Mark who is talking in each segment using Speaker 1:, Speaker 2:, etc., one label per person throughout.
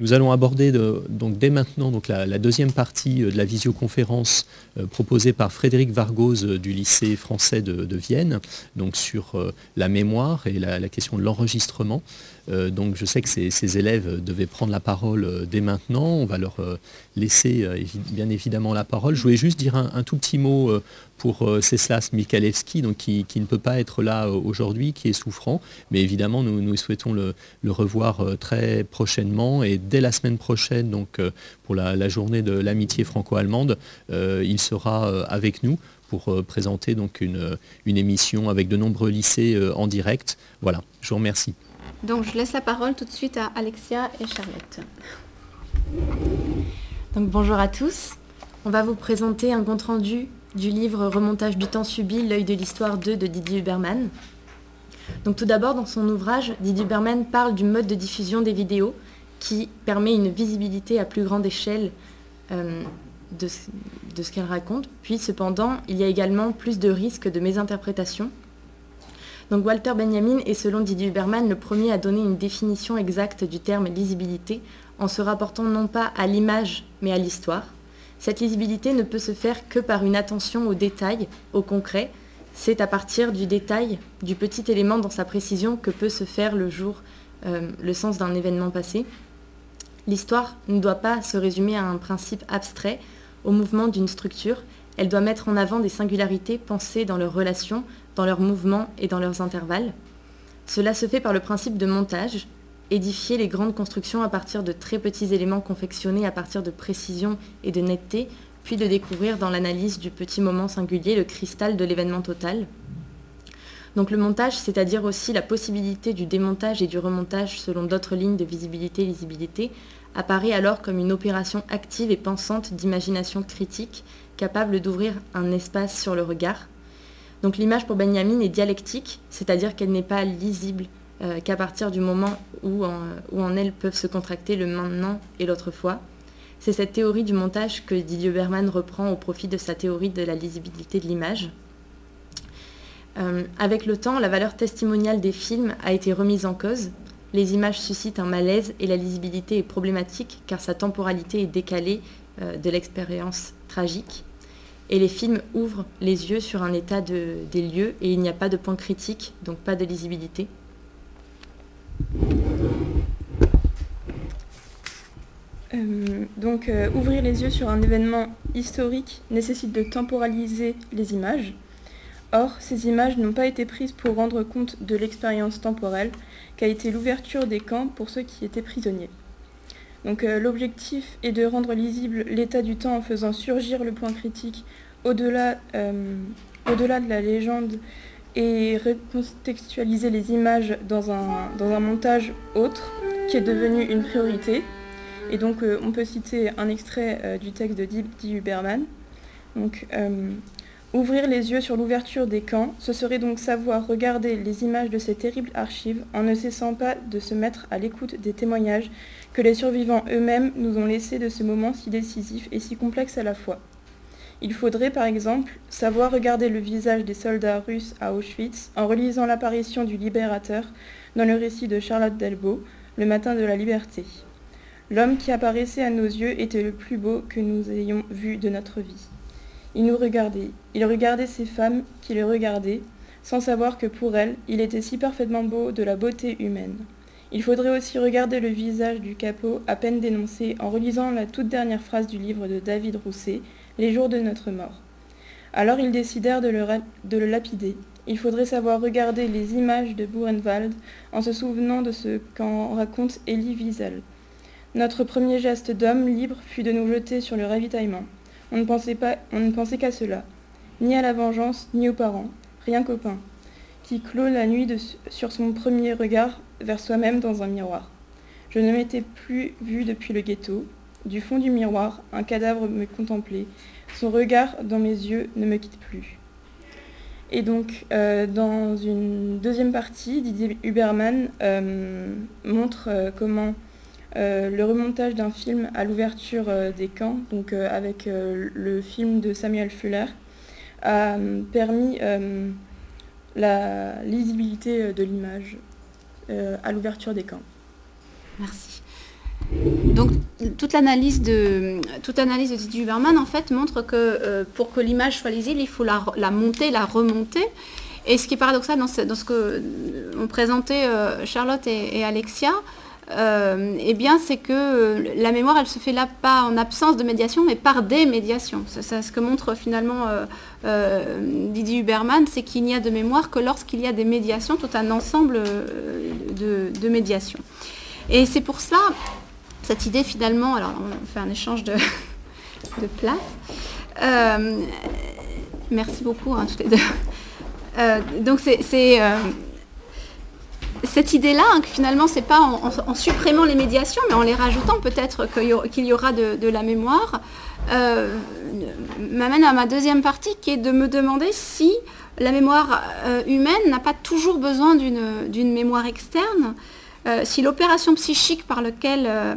Speaker 1: Nous allons aborder donc dès maintenant donc la, deuxième partie euh, de la visioconférence euh, proposée par Frédéric Vargose euh, du lycée français de, Vienne, donc sur la mémoire et la question de l'enregistrement. Donc je sais que ces, élèves devaient prendre la parole dès maintenant. On va leur laisser bien évidemment la parole. Je voulais juste dire un, tout petit mot pour Ceslas Mikalewski, donc qui, ne peut pas être là aujourd'hui, qui est souffrant. Mais évidemment, nous, souhaitons le, revoir très prochainement. Et dès la semaine prochaine, donc pour la, journée de l'amitié franco-allemande, il sera avec nous pour présenter donc une, une, émission avec de nombreux lycées en direct. Voilà, je vous remercie.
Speaker 2: Donc je laisse la parole tout de suite à Alexia et Charlotte.
Speaker 3: Donc bonjour à tous. On va vous présenter un compte-rendu du livre Remontage du temps subi, l'œil de l'histoire 2 de Didier Huberman. Donc tout d'abord, dans son ouvrage, Didier Huberman parle du mode de diffusion des vidéos qui permet une visibilité à plus grande échelle euh, de, ce qu'elle raconte. Puis cependant, il y a également plus de risques de mésinterprétation donc Walter Benjamin est selon Didier Huberman le premier à donner une définition exacte du terme lisibilité en se rapportant non pas à l'image mais à l'histoire. Cette lisibilité ne peut se faire que par une attention aux détails, au concret. C'est à partir du détail, du petit élément dans sa précision que peut se faire le jour, euh, le sens d'un événement passé. L'histoire ne doit pas se résumer à un principe abstrait, au mouvement d'une structure. Elle doit mettre en avant des singularités pensées dans leurs relations, dans leurs mouvements et dans leurs intervalles. Cela se fait par le principe de montage, édifier les grandes constructions à partir de très petits éléments confectionnés à partir de précision et de netteté, puis de découvrir dans l'analyse du petit moment singulier le cristal de l'événement total. Donc le montage, c'est-à-dire aussi la possibilité du démontage et du remontage selon d'autres lignes de visibilité-lisibilité, apparaît alors comme une opération active et pensante d'imagination critique, capable d'ouvrir un espace sur le regard, donc l'image pour Benjamin est dialectique, c'est-à-dire qu'elle n'est pas lisible euh, qu'à partir du moment où en, elle peuvent se contracter le maintenant et l'autrefois. C'est cette théorie du montage que Didier Berman reprend au profit de sa théorie de la lisibilité de l'image. Euh, avec le temps, la valeur testimoniale des films a été remise en cause. Les images suscitent un malaise et la lisibilité est problématique car sa temporalité est décalée euh, de l'expérience tragique et les films ouvrent les yeux sur un état des lieux et il n'y a pas de point critique, donc pas de lisibilité.
Speaker 4: Euh, donc euh, ouvrir les yeux sur un événement historique nécessite de temporaliser les images. Or, ces images n'ont pas été prises pour rendre compte de l'expérience temporelle qu'a été l'ouverture des camps pour ceux qui étaient prisonniers. Donc euh, l'objectif est de rendre lisible l'état du temps en faisant surgir le point critique au-delà au-delà de la légende et recontextualiser les images dans un, montage autre qui est devenu une priorité. Et donc euh, on peut citer un extrait du texte de Dee Huberman. Donc Ouvrir les yeux sur l'ouverture des camps, ce serait donc savoir regarder les images de ces terribles archives en ne cessant pas de se mettre à l'écoute des témoignages que les survivants eux-mêmes nous ont laissés de ce moment si décisif et si complexe à la fois. Il faudrait par exemple savoir regarder le visage des soldats russes à Auschwitz en relisant l'apparition du libérateur dans le récit de Charlotte Delbo, Le matin de la liberté. L'homme qui apparaissait à nos yeux était le plus beau que nous ayons vu de notre vie. Il nous regardait, il regardait ces femmes qui le regardaient, sans savoir que pour elles, il était si parfaitement beau de la beauté humaine. Il faudrait aussi regarder le visage du capot à peine dénoncé en relisant la toute dernière phrase du livre de David Rousset, Les jours de notre mort. Alors ils décidèrent de le, de le lapider. Il faudrait savoir regarder les images de Buchenwald en se souvenant de ce qu'en raconte Elie Wiesel. Notre premier geste d'homme libre fut de nous jeter sur le ravitaillement. On ne pensait, pas, on ne pensait qu'à cela, ni à la vengeance, ni aux parents, rien qu'au pain, qui clôt la nuit sur son premier regard vers soi-même dans un miroir. Je ne m'étais plus vu depuis le ghetto. Du fond du miroir, un cadavre me contemplait. Son regard dans mes yeux ne me quitte plus. Et donc, euh, dans une deuxième partie, Didier Huberman euh, montre euh, comment le remontage d'un film à l'ouverture des camps, donc avec le film de Samuel Fuller, a permis la lisibilité de l'image à l'ouverture des camps.
Speaker 3: Merci.
Speaker 2: Donc toute l'analyse de toute de Didier Huberman en fait montre que euh, pour que l'image soit lisible, il faut la, monter, la remonter. Et ce qui est paradoxal dans ce, que ont présenté Charlotte et Alexia, euh, eh bien, c'est que euh, la mémoire, elle se fait là pas en absence de médiation, mais par des médiations. C'est ce que montre finalement euh, Didier Huberman, c'est qu'il n'y a de mémoire que lorsqu'il y a des médiations, tout un ensemble de, médiations. Et c'est pour cela, cette idée finalement, alors on fait un échange de, place. merci beaucoup, hein, toutes les deux. donc c'est cette idée-là, hein, que finalement, c'est pas en, supprimant les médiations, mais en les rajoutant peut-être qu'il y, aura de, la mémoire, euh, m'amène à ma deuxième partie, qui est de me demander si la mémoire euh, humaine n'a pas toujours besoin d'une mémoire externe, euh, si l'opération psychique par,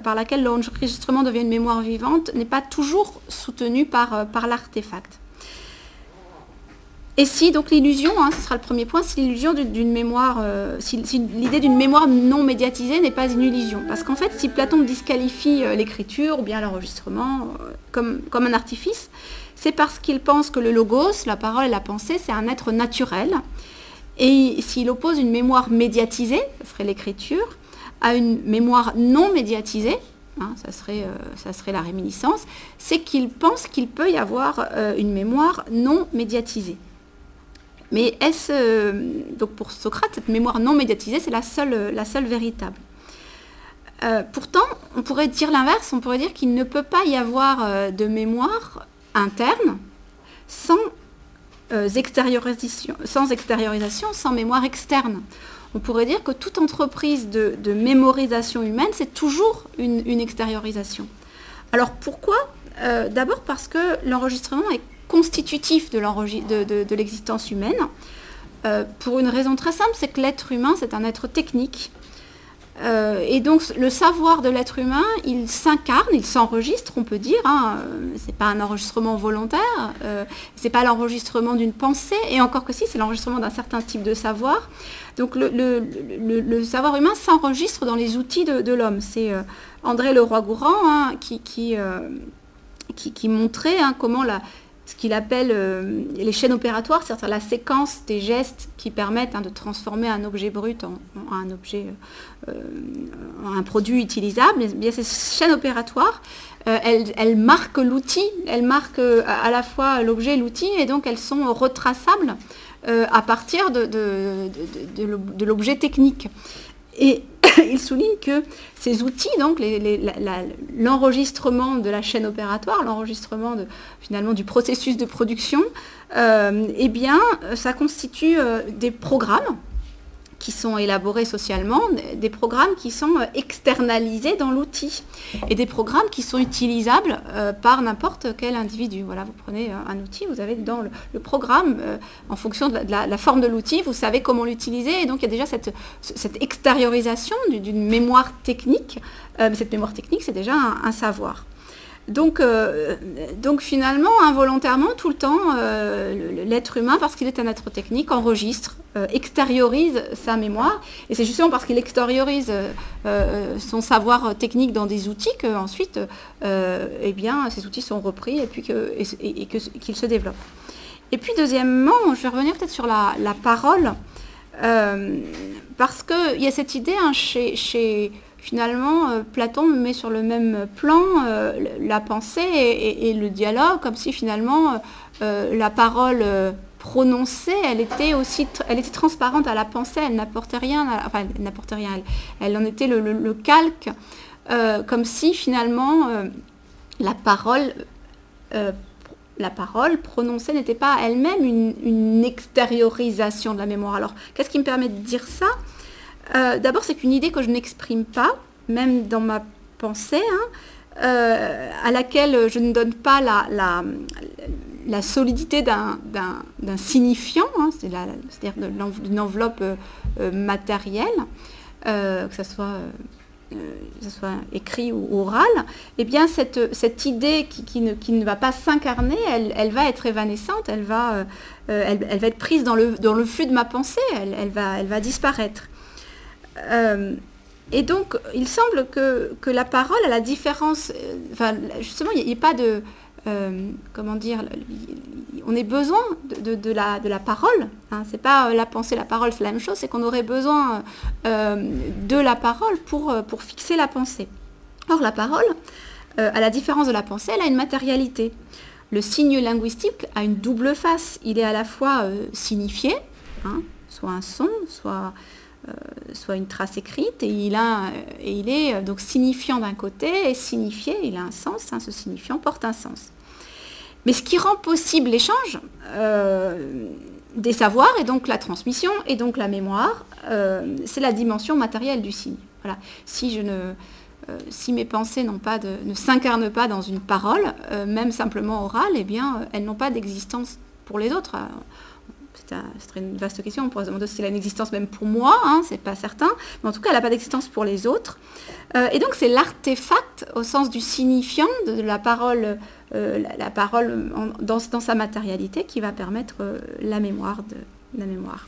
Speaker 2: par laquelle l'enregistrement devient une mémoire vivante n'est pas toujours soutenue par, par l'artefact. Et si donc l'illusion, hein, ce sera le premier point, si l'illusion d'une mémoire, euh, si, l'idée d'une mémoire non médiatisée n'est pas une illusion. Parce qu'en fait, si Platon disqualifie euh, l'écriture ou bien l'enregistrement euh, comme, comme un artifice, c'est parce qu'il pense que le logos, la parole et la pensée, c'est un être naturel. Et s'il oppose une mémoire médiatisée, ce serait l'écriture, à une mémoire non médiatisée, hein, ça, serait, ça serait la réminiscence, c'est qu'il pense qu'il peut y avoir une mémoire non médiatisée. Mais est-ce, euh, donc pour Socrate, cette mémoire non médiatisée, c'est la seule, la seule véritable. Euh, pourtant, on pourrait dire l'inverse, on pourrait dire qu'il ne peut pas y avoir euh, de mémoire interne sans, extériorisation, sans extériorisation, sans mémoire externe. On pourrait dire que toute entreprise de, mémorisation humaine, c'est toujours une, extériorisation. Alors pourquoi D'abord parce que l'enregistrement est constitutif de l'existence humaine. Euh, pour une raison très simple, c'est que l'être humain, c'est un être technique. Euh, et donc le savoir de l'être humain, il s'incarne, il s'enregistre, on peut dire. Hein, euh, c'est pas un enregistrement volontaire, c'est pas l'enregistrement d'une pensée, et encore que si, c'est l'enregistrement d'un certain type de savoir. Donc le, savoir humain s'enregistre dans les outils de, l'homme. C'est André Leroy-Gourand hein, qui, montrait hein, comment la, ce qu'il appelle euh, les chaînes opératoires, c'est-à-dire la séquence des gestes qui permettent hein, de transformer un objet brut en, un objet, euh, un produit utilisable. Bien, ces chaînes opératoires, euh, elles, marquent l'outil, elles marquent à la fois l'objet et l'outil, et donc elles sont retraçables à partir de l'objet technique. Et il souligne que ces outils, donc l'enregistrement de la chaîne opératoire, l'enregistrement finalement du processus de production, euh, eh ça constitue euh, des programmes qui sont élaborés socialement, des programmes qui sont euh, externalisés dans l'outil et des programmes qui sont utilisables euh, par n'importe quel individu. Voilà, vous prenez euh, un outil, vous avez dans le, programme, en fonction de la, forme de l'outil, vous savez comment l'utiliser et donc il y a déjà cette, extériorisation d'une mémoire technique. cette mémoire technique, c'est déjà un savoir. Donc, euh, donc finalement, involontairement, tout le temps, euh, l'être humain, parce qu'il est un être technique, enregistre, euh, extériorise sa mémoire. Et c'est justement parce qu'il extériorise son savoir technique dans des outils qu'ensuite, eh bien, ces outils sont repris et puis qu'ils se développent. Et puis deuxièmement, je vais revenir peut-être sur la, parole, parce qu'il y a cette idée hein, chez finalement, euh, Platon met sur le même plan euh, la pensée et, le dialogue, comme si finalement euh, la parole prononcée, elle était aussi, elle était transparente à la pensée, elle n'apportait rien, enfin, elle n'apportait rien, elle, en était le, calque, comme si finalement la parole la parole prononcée n'était pas elle-même une, une, extériorisation de la mémoire. Alors, qu'est-ce qui me permet de dire ça? Euh, d'abord, c'est une idée que je n'exprime pas, même dans ma pensée, hein, euh, à laquelle je ne donne pas la, solidité d'un signifiant, hein, c'est-à-dire d'une enveloppe euh, matérielle, que ce soit écrit ou oral, eh bien cette, idée qui, ne, va pas s'incarner, elle, va être évanescente, elle va, être prise dans le, flux de ma pensée, elle va disparaître. Euh, et donc, il semble que, la parole, à la différence, enfin, justement, il n'y a, pas de, comment dire, on a besoin de, la, de la, parole. Hein. C'est pas la pensée, la parole, c'est la même chose, c'est qu'on aurait besoin de la parole pour, pour fixer la pensée. Or, la parole, à la différence de la pensée, elle a une matérialité. Le signe linguistique a une double face. Il est à la fois signifié, hein, soit un son, soit euh, soit une trace écrite, et il, il est euh, donc signifiant d'un côté, et signifié, il a un sens, hein, ce signifiant porte un sens. Mais ce qui rend possible l'échange euh, des savoirs, et donc la transmission, et donc la mémoire, c'est la dimension matérielle du signe. Voilà. Si, mes pensées pas ne s'incarnent pas dans une parole, même simplement orale, eh bien, elles n'ont pas d'existence pour les autres c'est une vaste question. On pourrait se demander si elle a une existence même pour moi, hein, c'est pas certain. Mais en tout cas, elle n'a pas d'existence pour les autres. Euh, et donc, c'est l'artefact au sens du signifiant de la parole, euh, la, parole dans, sa matérialité qui va permettre euh, la mémoire de la mémoire.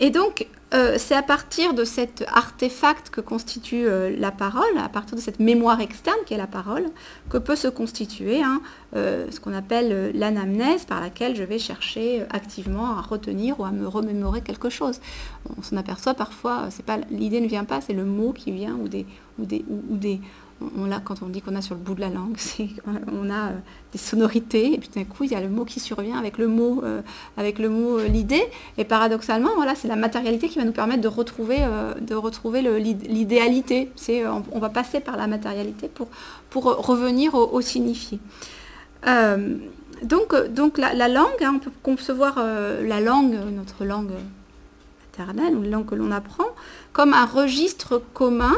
Speaker 2: Et donc, euh, c'est à partir de cet artefact que constitue euh, la parole, à partir de cette mémoire externe qui est la parole, que peut se constituer hein, euh, ce qu'on appelle l'anamnèse par laquelle je vais chercher activement à retenir ou à me remémorer quelque chose. On s'en aperçoit parfois, l'idée ne vient pas, c'est le mot qui vient ou des, ou des, ou des, on quand on dit qu'on a sur le bout de la langue, on a euh, des sonorités, et puis d'un coup, il y a le mot qui survient avec le mot, euh, avec le mot euh, l'idée. Et paradoxalement, voilà, c'est la matérialité qui va nous permettre de retrouver, de retrouver l'idéalité. C'est, on, va passer par la matérialité pour, pour revenir au, signifié. donc, donc la, langue, hein, on peut concevoir la langue, notre langue maternelle, ou la langue que l'on apprend, comme un registre commun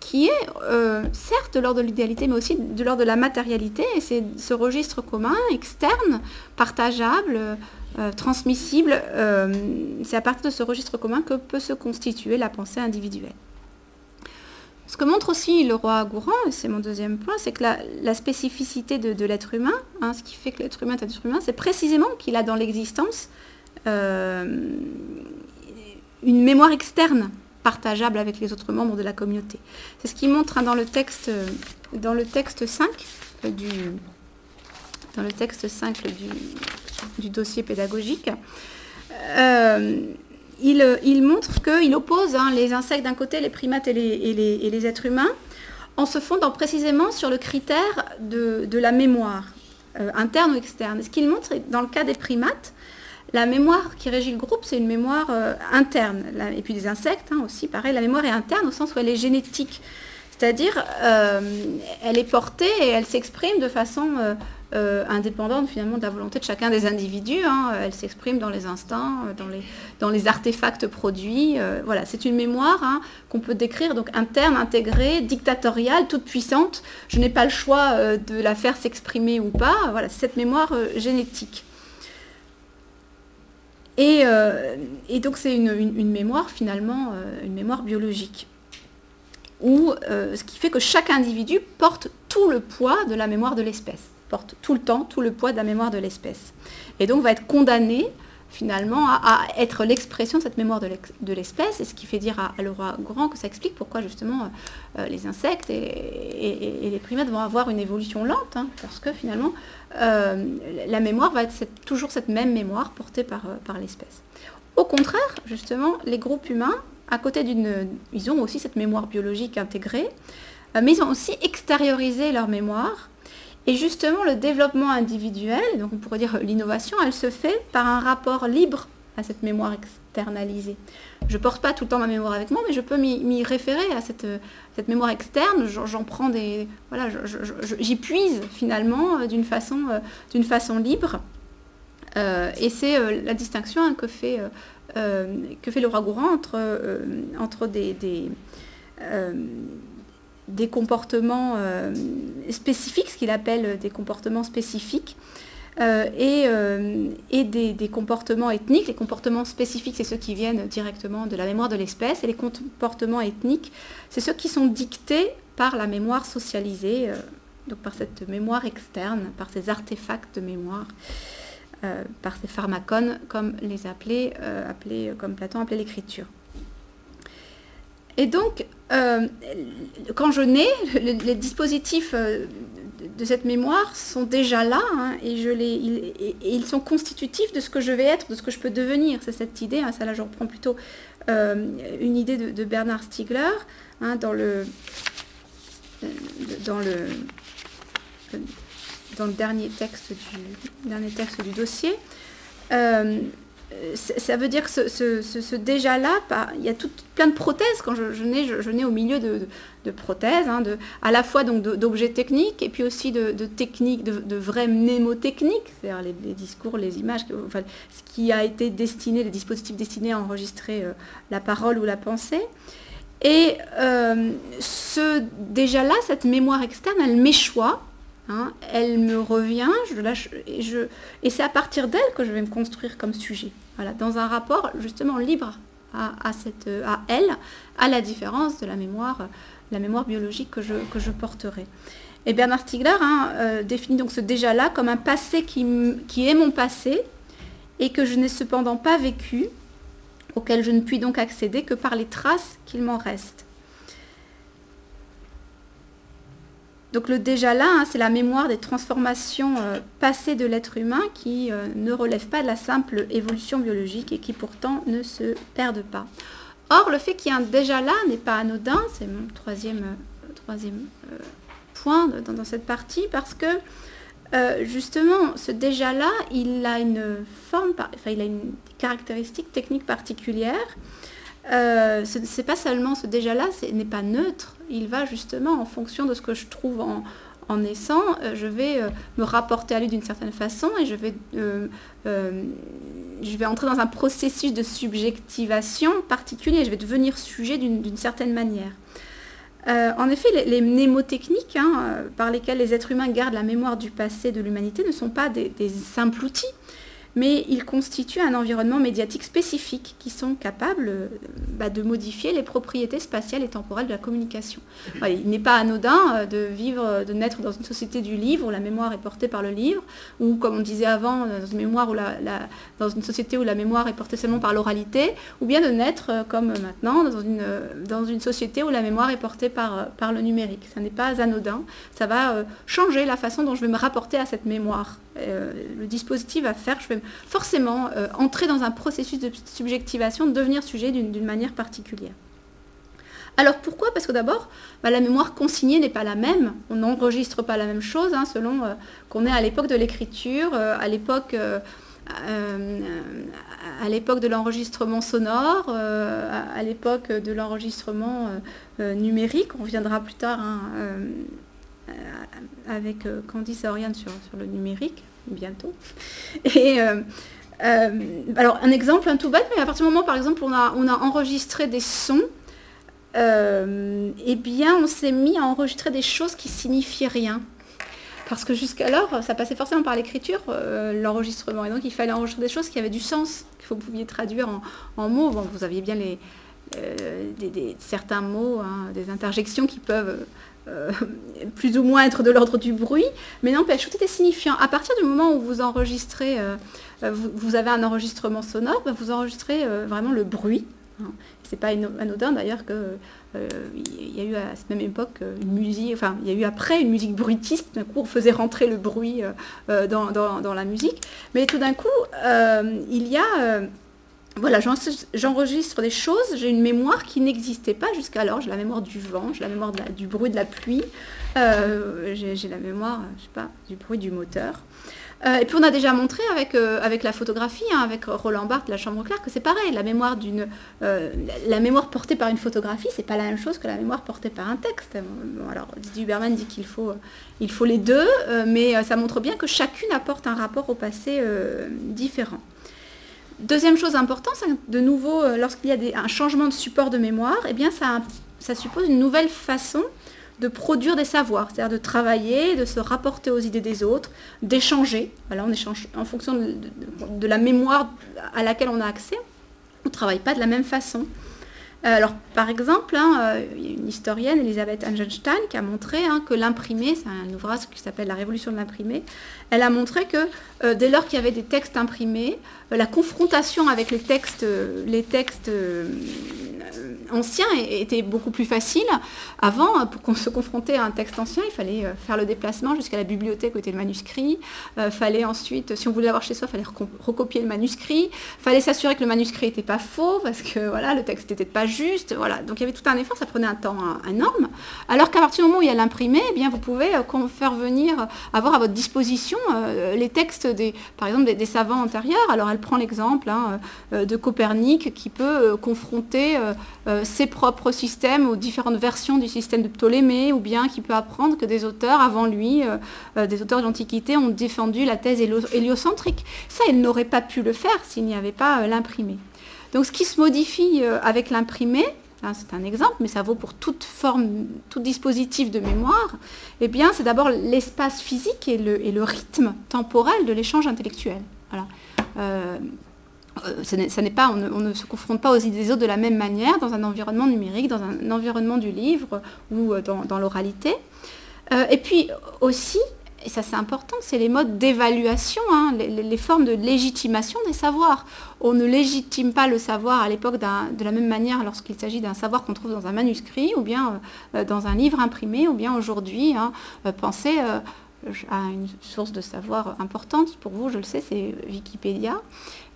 Speaker 2: qui est euh, certes de l'ordre de l'idéalité, mais aussi de l'ordre de la matérialité. Et c'est ce registre commun, externe, partageable, euh, transmissible, euh, c'est à partir de ce registre commun que peut se constituer la pensée individuelle. Ce que montre aussi le roi Gourand, et c'est mon deuxième point, c'est que la, spécificité de, l'être humain, hein, ce qui fait que l'être humain est un être humain, c'est précisément qu'il a dans l'existence une mémoire externe partageable avec les autres membres de la communauté. C'est ce qu'il montre hein, dans, le texte, dans le texte 5 euh, du, dans le texte 5 du, dossier pédagogique. Euh, il, montre qu'il oppose hein, les insectes d'un côté, les primates et les, êtres humains, en se fondant précisément sur le critère de, la mémoire, euh, interne ou externe. Ce qu'il montre, dans le cas des primates, la mémoire qui régit le groupe, c'est une mémoire euh, interne. et puis des insectes hein, aussi, pareil, la mémoire est interne au sens où elle est génétique. C'est-à-dire, euh, elle est portée et elle s'exprime de façon euh, indépendante finalement de la volonté de chacun des individus. Hein. Elle s'exprime dans les instincts, dans les, artefacts produits. voilà, c'est une mémoire hein, qu'on peut décrire donc interne, intégrée, dictatoriale, toute puissante. Je n'ai pas le choix de la faire s'exprimer ou pas. Voilà, cette mémoire génétique. Euh, et, donc c'est une, mémoire finalement, euh, une mémoire biologique. Où, euh, ce qui fait que chaque individu porte tout le poids de la mémoire de l'espèce, porte tout le temps tout le poids de la mémoire de l'espèce. Et donc va être condamné finalement à, être l'expression de cette mémoire de l'espèce, et ce qui fait dire à, le roi Grand que ça explique pourquoi justement euh, les insectes et, les primates vont avoir une évolution lente, hein, parce que finalement euh, la mémoire va être toujours cette même mémoire portée par, euh, par l'espèce. Au contraire, justement, les groupes humains, à côté d'une... Ils ont aussi cette mémoire biologique intégrée, mais ils ont aussi extériorisé leur mémoire et justement, le développement individuel, donc on pourrait dire l'innovation, elle se fait par un rapport libre à cette mémoire externalisée. Je porte pas tout le temps ma mémoire avec moi, mais je peux m'y référer à cette, cette mémoire externe. J'en prends des. Voilà, j'y puise finalement euh, d'une façon, euh, d'une façon libre. Euh, et c'est la distinction hein, que, fait, que fait roi Gourand entre, entre des, des des comportements euh, spécifiques, ce qu'il appelle des comportements spécifiques, euh, et, euh, et des, comportements ethniques. Les comportements spécifiques, c'est ceux qui viennent directement de la mémoire de l'espèce, et les comportements ethniques, c'est ceux qui sont dictés par la mémoire socialisée, donc par cette mémoire externe, par ces artefacts de mémoire. par ces pharmacones, comme les appelait, comme Platon appelait l'écriture. Et donc, quand je nais, les, dispositifs de cette mémoire sont déjà là hein, et, ils, sont constitutifs de ce que je vais être, de ce que je peux devenir. C'est cette idée, hein, ça là je reprends plutôt une idée de, Bernard Stiegler hein, dans le, dernier texte du, dossier. Euh, ça veut dire que ce, déjà-là, il y a plein de prothèses. Quand je, nais, au milieu de, prothèses, hein, à la fois d'objets techniques et puis aussi de, techniques, de, vraies mnémotechniques, c'est-à-dire les, discours, les images, ce qui a été destiné, les dispositifs destinés à enregistrer euh, la parole ou la pensée. Et euh, ce déjà-là, cette mémoire externe, elle m'échoit Hein, elle me revient, je et, c'est à partir d'elle que je vais me construire comme sujet. Dans un rapport justement libre à, elle, à la différence de la mémoire, biologique que je, porterai. Et Bernard Stiegler hein, euh, définit donc ce déjà-là comme un passé qui est mon passé et que je n'ai cependant pas vécu, auquel je ne puis donc accéder que par les traces qu'il m'en reste. Donc le déjà là, hein, c'est la mémoire des transformations euh, passées de l'être humain qui euh, ne relèvent pas de la simple évolution biologique et qui pourtant ne se perdent pas. Or, le fait qu'il y ait un déjà là n'est pas anodin, c'est mon troisième, euh, point dans, cette partie, parce que justement, ce déjà là, il a une forme, enfin, il a une caractéristique technique particulière. Ce n'est pas seulement ce déjà là, ce n'est pas neutre, il va justement en fonction de ce que je trouve en, naissant, euh, je vais euh, me rapporter à lui d'une certaine façon et je vais, euh, je vais entrer dans un processus de subjectivation particulier, je vais devenir sujet d'une certaine manière. en effet, les, mnémotechniques hein, par lesquelles les êtres humains gardent la mémoire du passé de l'humanité ne sont pas des simples outils, mais ils constituent un environnement médiatique spécifique qui sont capables euh, bah, de modifier les propriétés spatiales et temporelles de la communication. il n'est pas anodin euh, de vivre, de naître dans une société du livre où la mémoire est portée par le livre, ou comme on disait avant, la, dans une société où la mémoire est portée seulement par l'oralité, ou bien de naître euh, comme maintenant dans une, dans une société où la mémoire est portée par, par le numérique. Ça n'est pas anodin, ça va changer la façon dont je vais me rapporter à cette mémoire. le dispositif va faire, je vais forcément euh, entrer dans un processus de subjectivation, devenir sujet d'une manière particulière. Alors pourquoi? Parce que d'abord, bah, la mémoire consignée n'est pas la même. On n'enregistre pas la même chose hein, selon euh, qu'on est à l'époque de l'écriture, euh, à l'époque à l'époque de l'enregistrement sonore, à, l'époque de l'enregistrement numérique. On reviendra plus tard hein, avec Candice sur, sur le numérique bientôt. Et euh, euh, alors un exemple un tout bête, mais à partir du moment par exemple on a, on a enregistré des sons, euh, eh bien on s'est mis à enregistrer des choses qui signifiaient rien. Parce que jusqu'alors, ça passait forcément par l'écriture, l'enregistrement. Et donc, il fallait enregistrer des choses qui avaient du sens, que vous pouviez traduire en, mots. Vous aviez bien les, des, certains mots, hein, des interjections qui peuvent euh, plus ou moins être de l'ordre du bruit, mais n'empêche, tout est signifiant. À partir du moment où vous enregistrez, euh, euh, vous, avez un enregistrement sonore, bah, vous enregistrez vraiment le bruit. Hein. C'est pas anodin d'ailleurs que il y a eu à cette même époque une musique, enfin il y a eu après une musique bruitiste, d'un coup on faisait rentrer le bruit dans, la musique, mais tout d'un coup il y a voilà, j'enregistre des choses, j'ai une mémoire qui n'existait pas jusqu'alors. J'ai la mémoire du vent, j'ai la mémoire du bruit de la pluie, euh, j'ai la mémoire, je sais pas, du bruit du moteur. Euh, et puis on a déjà montré avec, euh, la photographie, hein, avec Roland Barthes, la chambre claire, que c'est pareil. La mémoire d'une, la mémoire portée par une photographie, c'est pas la même chose que la mémoire portée par un texte. alors Didier Huberman dit qu'il faut, il faut les deux, mais ça montre bien que chacune apporte un rapport au passé différent. Deuxième chose importante, de nouveau, euh, lorsqu'il y a un changement de support de mémoire, eh bien ça, suppose une nouvelle façon de produire des savoirs, c'est-à-dire de travailler, de se rapporter aux idées des autres, d'échanger. Voilà, on échange en fonction de, la mémoire à laquelle on a accès. On ne travaille pas de la même façon. alors, par exemple, hein, a une historienne, Elisabeth Angenstein, qui a montré hein, que l'imprimé, c'est un ouvrage qui s'appelle La Révolution de l'imprimé, elle a montré que dès lors qu'il y avait des textes imprimés, la confrontation avec les textes, les textes ancien était beaucoup plus facile. Avant, pour qu'on se confrontait à un texte ancien, il fallait euh, faire le déplacement jusqu'à la bibliothèque où était le manuscrit. Euh, fallait ensuite, si on voulait l'avoir chez soi, il fallait recopier le manuscrit. Il fallait s'assurer que le manuscrit n'était pas faux parce que voilà, le texte n'était pas juste. Voilà. Donc il y avait tout un effort, ça prenait un temps énorme. Alors qu'à partir du moment où il y a l'imprimé, eh vous pouvez euh, faire venir, avoir à votre disposition les textes des, par exemple, des, savants antérieurs. Elle prend l'exemple hein, de Copernic qui peut confronter euh, ses propres systèmes aux différentes versions du système de Ptolémée, ou bien qui peut apprendre que des auteurs avant lui, euh, euh, des auteurs de l'Antiquité, ont défendu la thèse héliocentrique. Ça, il n'aurait pas pu le faire s'il n'y avait pas l'imprimé. Donc ce qui se modifie avec l'imprimé, hein, c'est un exemple, mais ça vaut pour toute forme, tout dispositif de mémoire, eh bien, c'est d'abord l'espace physique et le, et le, rythme temporel de l'échange intellectuel. Voilà. Euh, n'est pas, on ne, se confronte pas aux idées autres de la même manière dans un environnement numérique, dans un environnement du livre ou euh, dans, l'oralité. Euh, et puis aussi, et ça c'est important, c'est les modes d'évaluation, hein, les, formes de légitimation des savoirs. On ne légitime pas le savoir à l'époque de la même manière lorsqu'il s'agit d'un savoir qu'on trouve dans un manuscrit ou bien dans un livre imprimé ou bien aujourd'hui, hein, à une source de savoir importante pour vous, je le sais, c'est Wikipédia.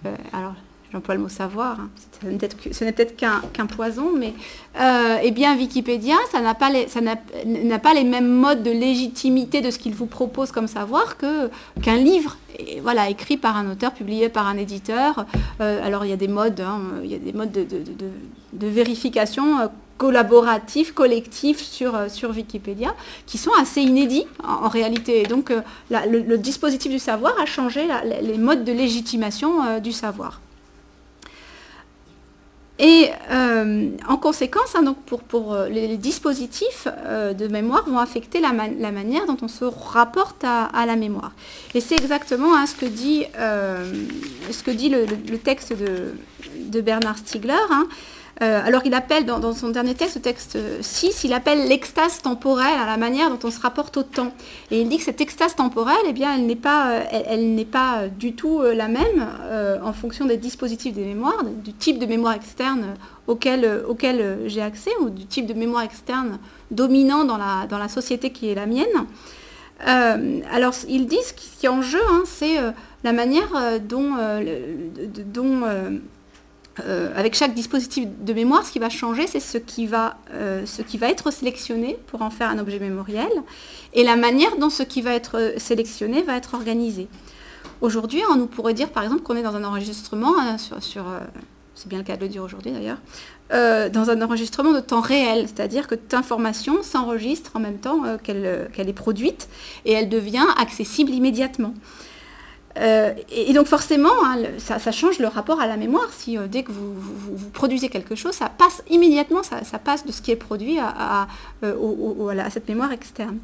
Speaker 2: Euh, alors, j'emploie le mot savoir, hein. ce n'est peut-être qu'un poison, mais euh, eh bien Wikipédia, ça n'a pas, les, mêmes modes de légitimité de ce qu'il vous propose comme savoir qu'un livre voilà, écrit par un auteur, publié par un éditeur. Euh, alors il y a des modes, hein, il y a des modes de, vérification collaboratifs, collectifs sur, sur Wikipédia, qui sont assez inédits en, réalité. Et donc le, dispositif du savoir a changé les modes de légitimation du savoir. Et euh, en conséquence, hein, donc pour, euh, les, dispositifs euh, de mémoire vont affecter la, manière dont on se rapporte à, la mémoire. Et c'est exactement hein, ce que dit, ce que dit le, texte de, Bernard Stiegler. Hein. Euh, alors il appelle dans, son dernier texte, le texte 6, il appelle l'extase temporelle à la manière dont on se rapporte au temps. Et il dit que cette extase temporelle, eh bien, elle n'est pas, euh, pas du tout euh, la même en fonction des dispositifs des mémoires, du type de mémoire externe auquel, j'ai accès, ou du type de mémoire externe dominant dans la, société qui est la mienne. alors ils disent ce qui est en jeu, hein, c'est la manière dont euh, avec chaque dispositif de mémoire, ce qui va changer, c'est ce, qui va, euh, ce qui va être sélectionné pour en faire un objet mémoriel et la manière dont ce qui va être euh, sélectionné va être organisé. Aujourd'hui, on nous pourrait dire par exemple qu'on est dans un enregistrement, hein, sur, c'est bien le cas de le dire aujourd'hui d'ailleurs, dans un enregistrement de temps réel, c'est-à-dire que toute information s'enregistre en même temps qu'elle est produite et elle devient accessible immédiatement. Euh, et, donc forcément, hein, ça, change le rapport à la mémoire. Si euh, dès que vous, produisez quelque chose, ça passe immédiatement, ça, passe de ce qui est produit à, euh, cette mémoire externe.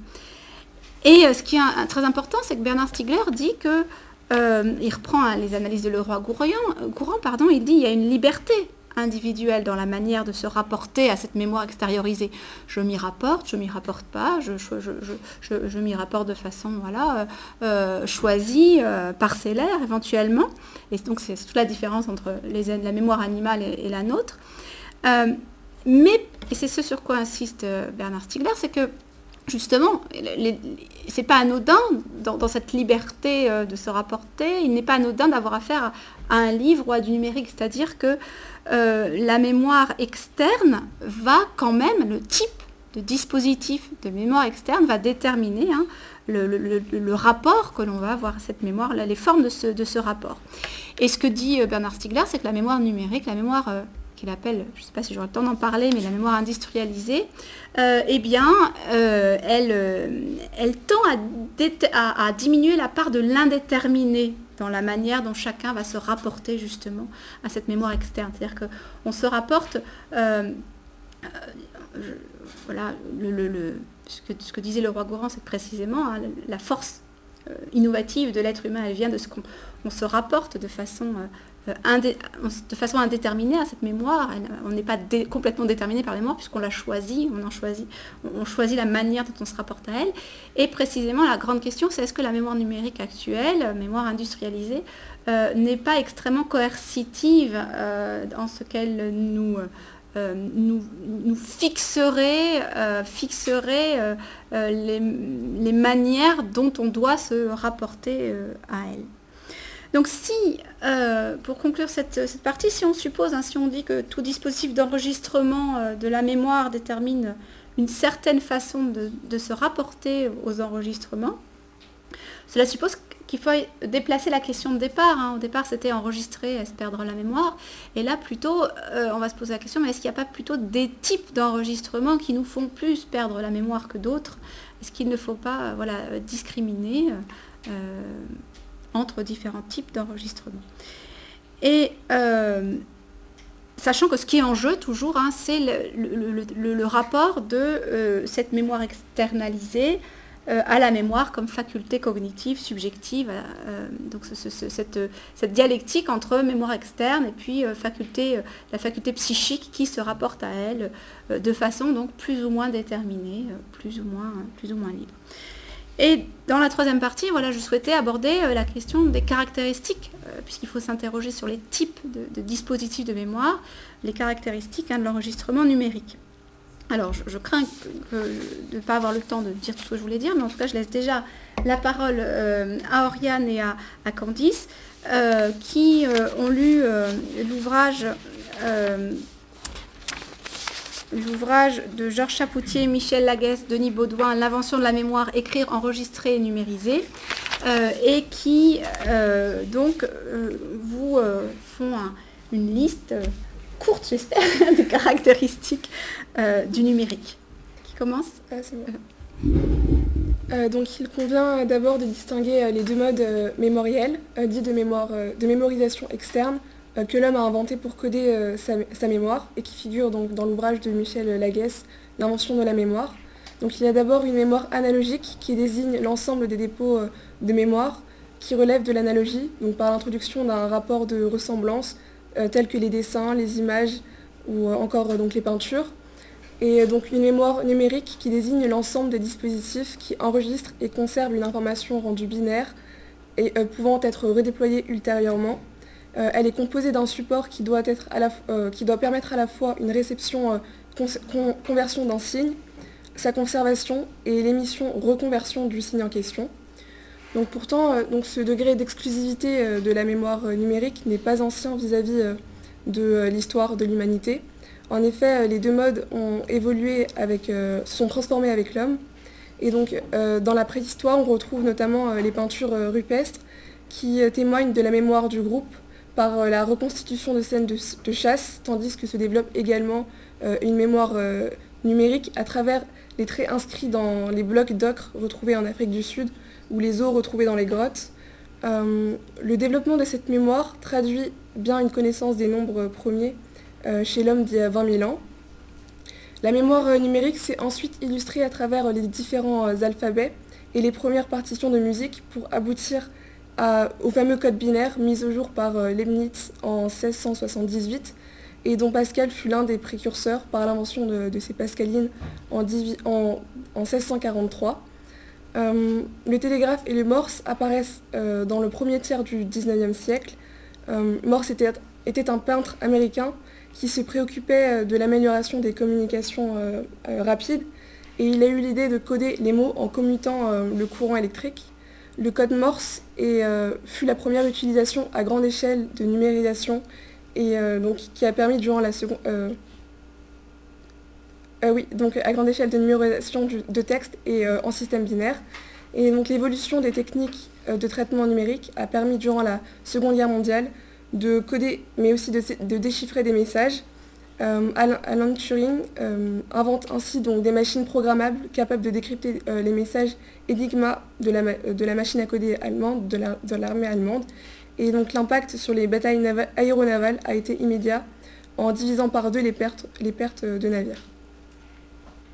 Speaker 2: Et ce qui est très important, c'est que Bernard Stiegler dit que, il reprend hein, les analyses de Leroy Gourand, pardon, il dit qu'il y a une liberté individuel dans la manière de se rapporter à cette mémoire extériorisée. Je m'y rapporte, je m'y rapporte pas, je, m'y rapporte de façon voilà, euh, euh, choisie, euh, parcellaire éventuellement. Et donc c'est toute la différence entre les, la mémoire animale et, la nôtre. mais, et c'est ce sur quoi insiste Bernard Stiegler, c'est que justement, c'est pas anodin dans, cette liberté de se rapporter, il n'est pas anodin d'avoir affaire à, un livre ou à du numérique, c'est-à-dire que euh, la mémoire externe va quand même, le type de dispositif de mémoire externe va déterminer hein, le, rapport que l'on va avoir à cette mémoire, les formes de ce, rapport. Et ce que dit euh, Bernard Stiegler, c'est que la mémoire numérique, la mémoire euh, qu'il appelle, je ne sais pas si j'aurai le temps d'en parler, mais la mémoire industrialisée, eh bien, elle, elle tend à, diminuer la part de l'indéterminé dans la manière dont chacun va se rapporter justement à cette mémoire externe. C'est-à-dire qu'on se rapporte, euh, euh, voilà, ce, que, disait le roi Gourand, c'est précisément hein, la force euh, innovative de l'être humain, elle vient de ce qu'on se rapporte de façon de façon indéterminée à cette mémoire. on n'est pas complètement déterminé par la mémoire puisqu'on l'a choisit, on en choisit, on choisit la manière dont on se rapporte à elle. Et précisément, la grande question, c'est est-ce que la mémoire numérique actuelle, mémoire industrialisée, n'est pas extrêmement coercitive en ce qu'elle nous euh, fixerait, euh, fixerait euh, les, manières dont on doit se rapporter à elle. Donc si, pour conclure cette, partie, si on suppose, hein, si on dit que tout dispositif d'enregistrement de la mémoire détermine une certaine façon de se rapporter aux enregistrements, cela suppose qu'il faut déplacer la question de départ. Hein. Au départ, c'était enregistrer, est-ce perdre la mémoire? Et là, plutôt, euh, on va se poser la question, mais est-ce qu'il n'y a pas plutôt des types d'enregistrement qui nous font plus perdre la mémoire que d'autres? Est-ce qu'il ne faut pas euh, voilà, discriminer euh, entre différents types d'enregistrement Et sachant que ce qui est en jeu toujours, hein, c'est le, rapport de cette mémoire externalisée euh, à la mémoire comme faculté cognitive, subjective. Euh, donc cette, dialectique entre mémoire externe et puis euh, faculté, la faculté psychique qui se rapporte à elle de façon donc plus ou moins déterminée, plus ou moins, plus ou moins libre. Et dans la troisième partie, voilà, je souhaitais aborder la question des caractéristiques, puisqu'il faut s'interroger sur les types de, dispositifs de mémoire, les caractéristiques hein, de l'enregistrement numérique. Alors, je, crains de ne pas avoir le temps de dire tout ce que je voulais dire, mais en tout cas, je laisse déjà la parole euh, à Oriane et à, Candice, euh, qui euh, ont lu l'ouvrage l'ouvrage de Georges Chapoutier, Michel Laguesse, Denis Baudouin, L'invention de la mémoire, écrire, enregistrer et numériser, et qui donc vous font une liste courte, j'espère, des caractéristiques euh, du numérique. Qui commence
Speaker 5: euh, donc il convient d'abord de distinguer euh, les deux modes mémoriels, dits de, de mémorisation externe, que l'homme a inventé pour coder sa, mémoire et qui figure dans l'ouvrage de Michel Laguesse, L'invention de la mémoire. Donc il y a d'abord une mémoire analogique qui désigne l'ensemble des dépôts de mémoire qui relèvent de l'analogie, donc par l'introduction d'un rapport de ressemblance euh, tels que les dessins, les images ou euh, encore euh, les peintures. Et donc une mémoire numérique qui désigne l'ensemble des dispositifs qui enregistrent et conservent une information rendue binaire et pouvant être redéployée ultérieurement. Elle est composée d'un support qui doit, être la, qui doit permettre à la fois une réception, conversion d'un signe, sa conservation et l'émission reconversion du signe en question. Donc pourtant, euh, donc ce degré d'exclusivité euh, de la mémoire euh, numérique n'est pas ancien vis-à-vis de l'histoire de l'humanité. En effet, les deux modes ont évolué avec, se sont transformés avec l'homme. Et donc, dans la préhistoire, on retrouve notamment les peintures rupestres qui témoignent de la mémoire du groupe par la reconstitution de scènes de, chasse, tandis que se développe également une mémoire numérique à travers les traits inscrits dans les blocs d'ocre retrouvés en Afrique du Sud ou les os retrouvés dans les grottes. Euh, le développement de cette mémoire traduit bien une connaissance des nombres premiers euh, chez l'homme d'il y a 20 000 ans. La mémoire euh, numérique s'est ensuite illustrée à travers les différents alphabets et les premières partitions de musique pour aboutir au fameux code binaire mis au jour par Leibniz en 1678 et dont Pascal fut l'un des précurseurs par l'invention de, ces pascalines en 1643. Euh, le télégraphe et le morse apparaissent euh, dans le premier tiers du 19e siècle. Euh, morse était, un peintre américain qui se préoccupait de l'amélioration des communications rapides et il a eu l'idée de coder les mots en commutant le courant électrique. Le code Morse fut la première utilisation à grande échelle de numérisation et donc qui a permis durant la seconde euh, oui, donc à grande échelle de numérisation de texte et euh, en système binaire. Et donc l'évolution des techniques euh, de traitement numérique a permis durant la Seconde Guerre mondiale de coder, mais aussi de, déchiffrer des messages. Alan, Turing invente ainsi des machines programmables capables de décrypter les messages Enigma de la, machine à coder allemande, de l'armée allemande. Et donc l'impact sur les batailles aéronavales a été immédiat en divisant par deux les pertes de navires.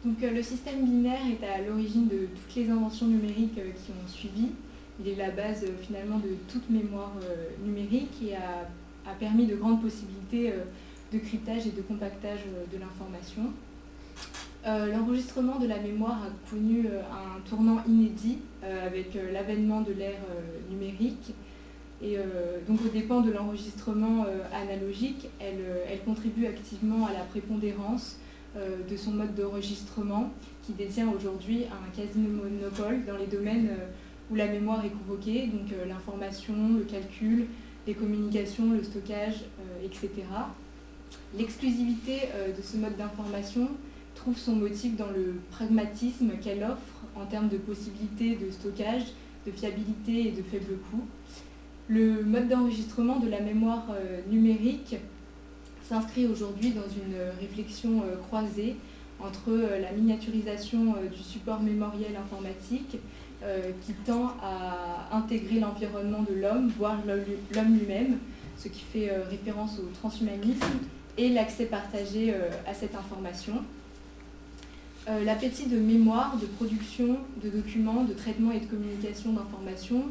Speaker 3: Donc euh, le système binaire est à l'origine de toutes les inventions numériques euh, qui ont suivi. Il est la base euh, finalement de toute mémoire numérique et a
Speaker 6: permis de grandes possibilités de cryptage et de compactage de l'information. L'enregistrement de la mémoire a connu un tournant inédit avec l'avènement de l'ère numérique. Et donc au dépend de l'enregistrement analogique, elle, contribue activement à la prépondérance de son mode d'enregistrement qui détient aujourd'hui un quasi-monopole dans les domaines où la mémoire est convoquée, donc euh, l'information, le calcul, les communications, le stockage, euh, etc. L'exclusivité euh, de ce mode d'information trouve son motif dans le pragmatisme qu'elle offre en termes de possibilités de stockage, de fiabilité et de faible coût. Le mode d'enregistrement de la mémoire numérique s'inscrit aujourd'hui dans une réflexion croisée entre la miniaturisation du support mémoriel informatique euh, qui tend à intégrer l'environnement de l'homme, voire l'homme lui-même, ce qui fait euh, référence au transhumanisme et l'accès partagé euh, à cette information. L'appétit de mémoire, de production de documents, de traitement et de communication d'informations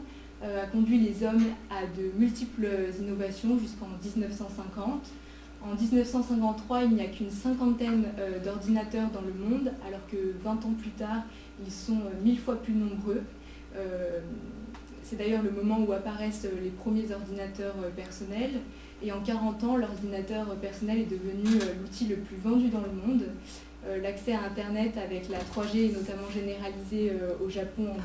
Speaker 6: a conduit les hommes à de multiples innovations jusqu'en 1950. En 1953, il n'y a qu'une cinquantaine d'ordinateurs dans le monde, alors que 20 ans plus tard, ils sont euh, mille fois plus nombreux. Euh, c'est d'ailleurs le moment où apparaissent les premiers ordinateurs euh, personnels. Et en 40 ans, l'ordinateur personnel est devenu l'outil le plus vendu dans le monde. L'accès à Internet avec la 3G est notamment généralisé au Japon en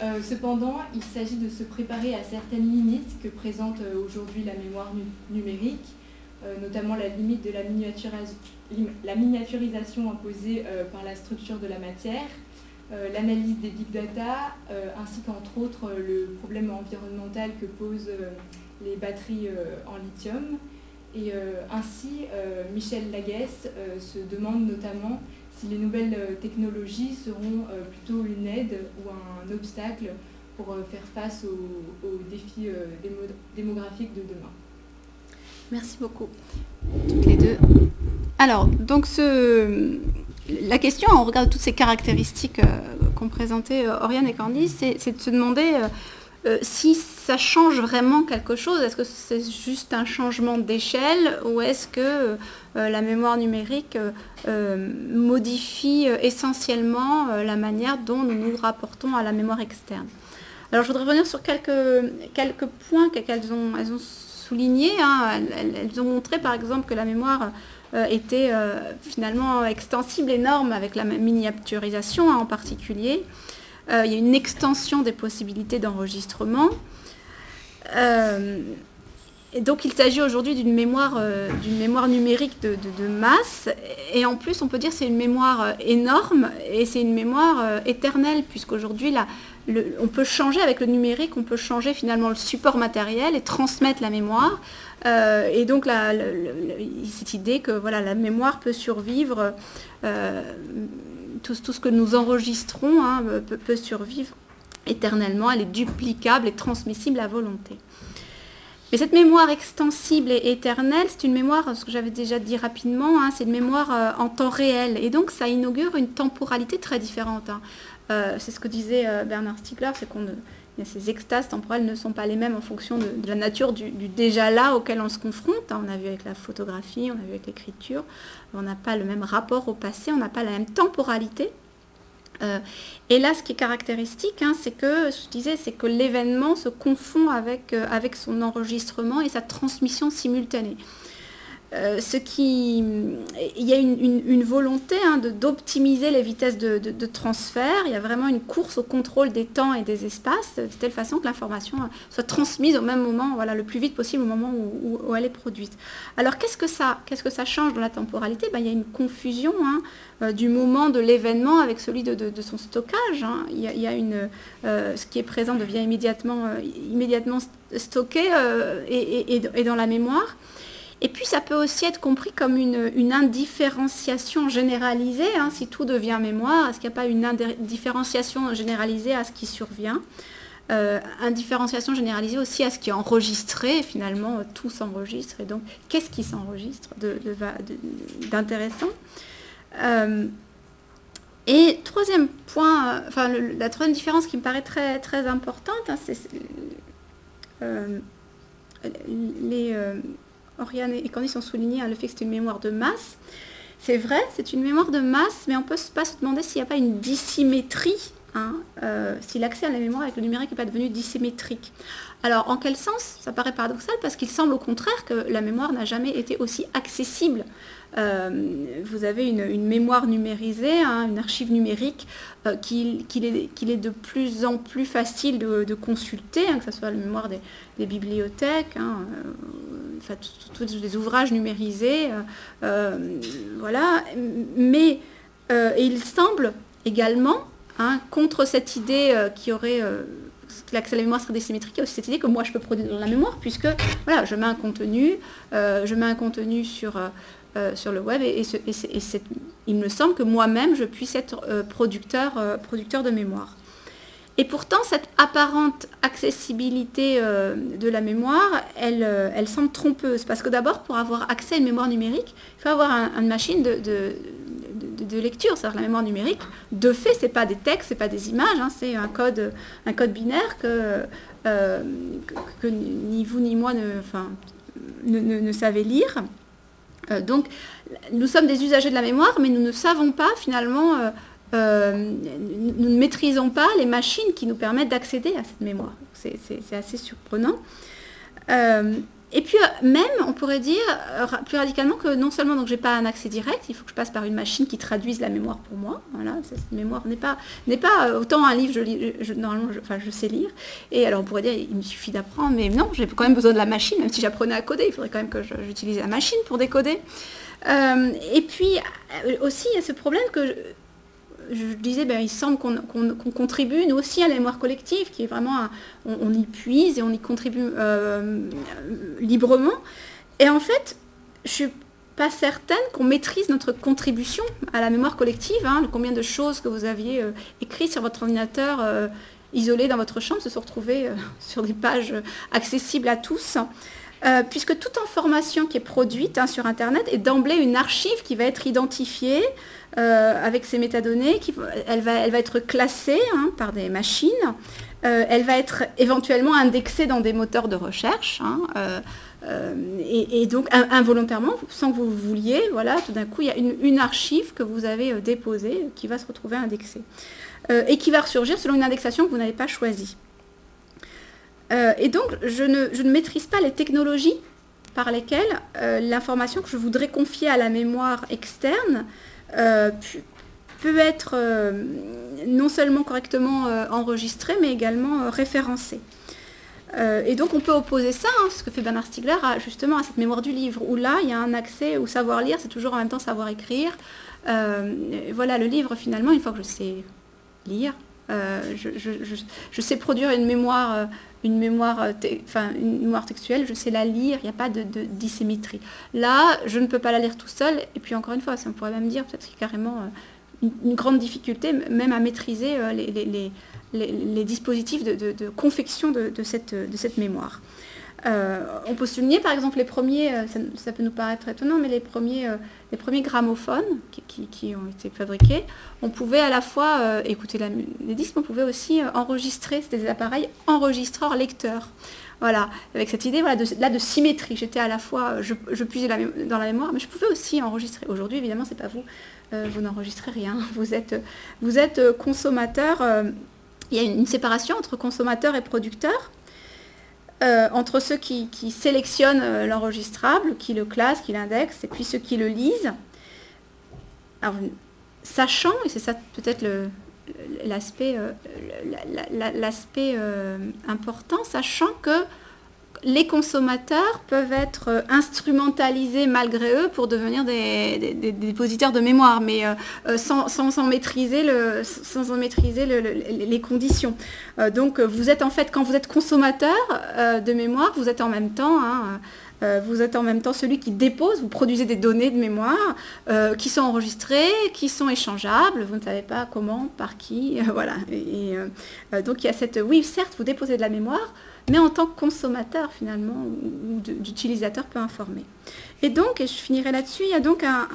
Speaker 6: 2001. cependant, il s'agit de se préparer à certaines limites que présente aujourd'hui la mémoire numérique, notamment la limite de la miniaturisation imposée euh, par la structure de la matière, euh, l'analyse des big data, euh, ainsi qu'entre autres le problème environnemental que posent les batteries en lithium. Et ainsi, Michel Laguesse se demande notamment si les nouvelles technologies seront plutôt une aide ou un obstacle pour faire face aux, défis démographiques de demain.
Speaker 2: Merci beaucoup, toutes les deux. Alors, donc la question, on regarde toutes ces caractéristiques euh, qu'ont présentées euh, Oriane et Candice, c'est de se demander euh, si ça change vraiment quelque chose. Est-ce que c'est juste un changement d'échelle ou est-ce que la mémoire numérique modifie essentiellement la manière dont nous nous rapportons à la mémoire externe? Alors, je voudrais revenir sur quelques, points qu'elles ont, soulignés. Hein. elles, ont montré, par exemple, que la mémoire euh, était euh, finalement extensible, énorme, avec la miniaturisation hein, en particulier. Euh, il y a une extension des possibilités d'enregistrement. Et donc il s'agit aujourd'hui d'une mémoire, d'une mémoire numérique de, masse. Et en plus, on peut dire que c'est une mémoire énorme et c'est une mémoire éternelle, puisqu'aujourd'hui, on peut changer avec le numérique, on peut changer finalement le support matériel et transmettre la mémoire. Euh, et donc cette idée que voilà, la mémoire peut survivre, euh, tout, ce que nous enregistrons hein, peut, survivre éternellement, elle est duplicable et transmissible à volonté. Mais cette mémoire extensible et éternelle, c'est une mémoire, ce que j'avais déjà dit rapidement, hein, c'est une mémoire euh, en temps réel. Et donc ça inaugure une temporalité très différente. Hein. c'est ce que disait Bernard Stiegler, c'est qu'on ces extases temporelles ne sont pas les mêmes en fonction de, la nature du, déjà là auquel on se confronte. Hein. On a vu avec la photographie, on a vu avec l'écriture. On n'a pas le même rapport au passé, on n'a pas la même temporalité. Euh, et là, ce qui est caractéristique, hein, c'est que, l'événement se confond avec, euh, avec son enregistrement et sa transmission simultanée. Euh, il y a une, volonté hein, d'optimiser les vitesses de, transfert. Il y a vraiment une course au contrôle des temps et des espaces, de telle façon que l'information soit transmise au même moment, voilà, le plus vite possible au moment où, elle est produite. Alors qu'est-ce que ça, change dans la temporalité? Ben, Il y a une confusion hein, euh, du moment de l'événement avec celui de, son stockage. Hein. Euh, ce qui est présent devient immédiatement stocké et dans la mémoire. Et puis ça peut aussi être compris comme une, indifférenciation généralisée, hein, si tout devient mémoire, est-ce qu'il n'y a pas une indifférenciation généralisée à ce qui survient? Euh, Indifférenciation généralisée aussi à ce qui est enregistré, finalement tout s'enregistre, et donc qu'est-ce qui s'enregistre d'intéressant? Euh, Et troisième point, enfin la troisième différence qui me paraît très, très importante, hein, c'est... Euh, les, Oriane et Candice ont souligné hein, le fait que c'est une mémoire de masse. C'est vrai, c'est une mémoire de masse, mais on peut pas se demander s'il n'y a pas une dissymétrie, hein, si l'accès à la mémoire avec le numérique n'est pas devenu dissymétrique. Alors, en quel sens? Ça paraît paradoxal parce qu'il semble au contraire que la mémoire n'a jamais été aussi accessible euh, vous avez une, mémoire numérisée, hein, une archive numérique euh, qu'il est, de plus en plus facile de, consulter, hein, que ce soit la mémoire des, bibliothèques, hein, euh, tous les ouvrages numérisés, voilà. Mais il semble également, contre cette idée qui aurait l'accès à la mémoire serait désymétrique, il y a aussi cette idée que moi je peux produire dans la mémoire, puisque voilà, je mets un contenu, je mets un contenu sur, euh, sur le web et, il me semble que moi-même je puisse être euh, producteur, euh, producteur de mémoire. Et pourtant, cette apparente accessibilité de la mémoire, elle, elle, semble trompeuse. Parce que d'abord, pour avoir accès à une mémoire numérique, il faut avoir une machine de, lecture. C'est-à-dire la mémoire numérique, de fait, ce n'est pas des textes, ce pas des images, hein, c'est un code, un code binaire que, que, ni vous ni moi ne, savez lire. Euh, donc, nous sommes des usagers de la mémoire, mais nous ne savons pas finalement, euh, euh, nous ne maîtrisons pas les machines qui nous permettent d'accéder à cette mémoire. C'est assez surprenant. Et puis même, on pourrait dire plus radicalement que non seulement donc j'ai pas un accès direct, il faut que je passe par une machine qui traduise la mémoire pour moi. Voilà, cette mémoire n'est pas n'est pas autant un livre, je, normalement, enfin, je sais lire. Et alors on pourrait dire il me suffit d'apprendre, mais non, j'ai quand même besoin de la machine, même si j'apprenais à coder, il faudrait quand même que j'utilise la machine pour décoder. Euh, et puis euh, aussi, il y a ce problème que je, disais, ben, il semble qu'on contribue nous aussi à la mémoire collective, qui est vraiment, on, y puise et on y contribue euh, librement. Et en fait, je suis pas certaine qu'on maîtrise notre contribution à la mémoire collective. Hein, combien de choses que vous aviez écrites sur votre ordinateur isolé dans votre chambre se sont retrouvées sur des pages accessibles à tous. Euh, puisque toute information qui est produite hein, sur Internet est d'emblée une archive qui va être identifiée euh, avec ses métadonnées, elle, va, être classée hein, par des machines, euh, elle va être éventuellement indexée dans des moteurs de recherche, hein, et, donc involontairement, sans que vous vouliez, voilà, tout d'un coup, il y a une, archive que vous avez déposée qui va se retrouver indexée, et qui va ressurgir selon une indexation que vous n'avez pas choisie. Euh, et donc, je ne, maîtrise pas les technologies par lesquelles euh, l'information que je voudrais confier à la mémoire externe euh, peut être non seulement correctement enregistrée, mais également référencée. et donc on peut opposer ça, hein, ce que fait Bernard Stiegler, justement à cette mémoire du livre, où là il y a un accès au savoir lire, c'est toujours en même temps savoir écrire. voilà, le livre finalement, une fois que je sais lire, je, sais produire une mémoire une mémoire, euh, enfin, une mémoire textuelle, je sais la lire, il n'y a pas de, dissymétrie. Là, je ne peux pas la lire tout seul, et puis encore une fois, ça on pourrait même dire peut-être carrément euh, une, grande difficulté même à maîtriser euh, les, dispositifs de, confection de, de cette mémoire. On peut souligner par exemple les premiers, ça, peut nous paraître étonnant, mais les premiers, premiers gramophones qui, ont été fabriqués, on pouvait à la fois euh, écouter les disques, mais on pouvait aussi euh, enregistrer, c'était des appareils enregistreurs-lecteurs. Voilà, avec cette idée là de symétrie. J'étais à la fois, je, puisais dans la mémoire, mais je pouvais aussi enregistrer. Aujourd'hui, évidemment, c'est pas vous, euh, vous n'enregistrez rien. Vous êtes consommateur. il y a une, séparation entre consommateur et producteur. Entre ceux qui, sélectionnent l'enregistrable, qui le classent, qui l'indexent, et puis ceux qui le lisent. Alors, sachant, et c'est ça peut-être l'aspect euh, euh, important, sachant que les consommateurs peuvent être euh, instrumentalisés malgré eux pour devenir des, dépositaires de mémoire, mais sans, en maîtriser, sans en maîtriser les conditions. donc vous êtes en fait, quand vous êtes consommateur de mémoire, vous êtes en même temps... Hein, euh, vous êtes en même temps celui qui dépose, vous produisez des données de mémoire euh, qui sont enregistrées, qui sont échangeables, vous ne savez pas comment, par qui, voilà. Et, euh, donc il y a cette, oui certes vous déposez de la mémoire, mais en tant que consommateur finalement, ou d'utilisateur peu informé. Et donc, et je finirai là-dessus, il y a donc un,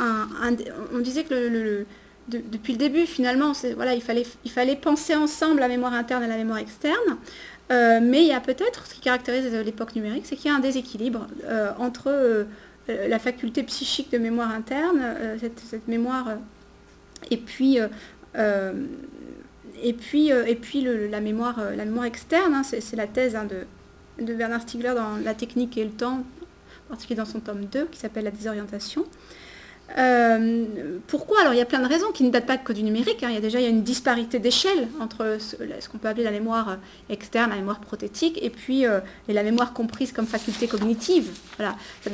Speaker 2: on disait que depuis le début, finalement, voilà, il, fallait, il fallait penser ensemble la mémoire interne et la mémoire externe. mais il y a peut-être, ce qui caractérise l'époque numérique, c'est qu'il y a un déséquilibre entre la faculté psychique de mémoire interne, cette, mémoire, et puis, et puis, et puis la, mémoire, la mémoire externe, hein, c'est la thèse hein, de, de Bernard Stiegler dans La technique et le temps, en particulier dans son tome 2, qui s'appelle La désorientation. Euh, pourquoi? Alors il y a plein de raisons qui ne datent pas que du numérique. Hein. Il y a déjà il y a une disparité d'échelle entre ce, qu'on peut appeler la mémoire euh, externe, la mémoire prothétique, et puis euh, la mémoire comprise comme faculté cognitive.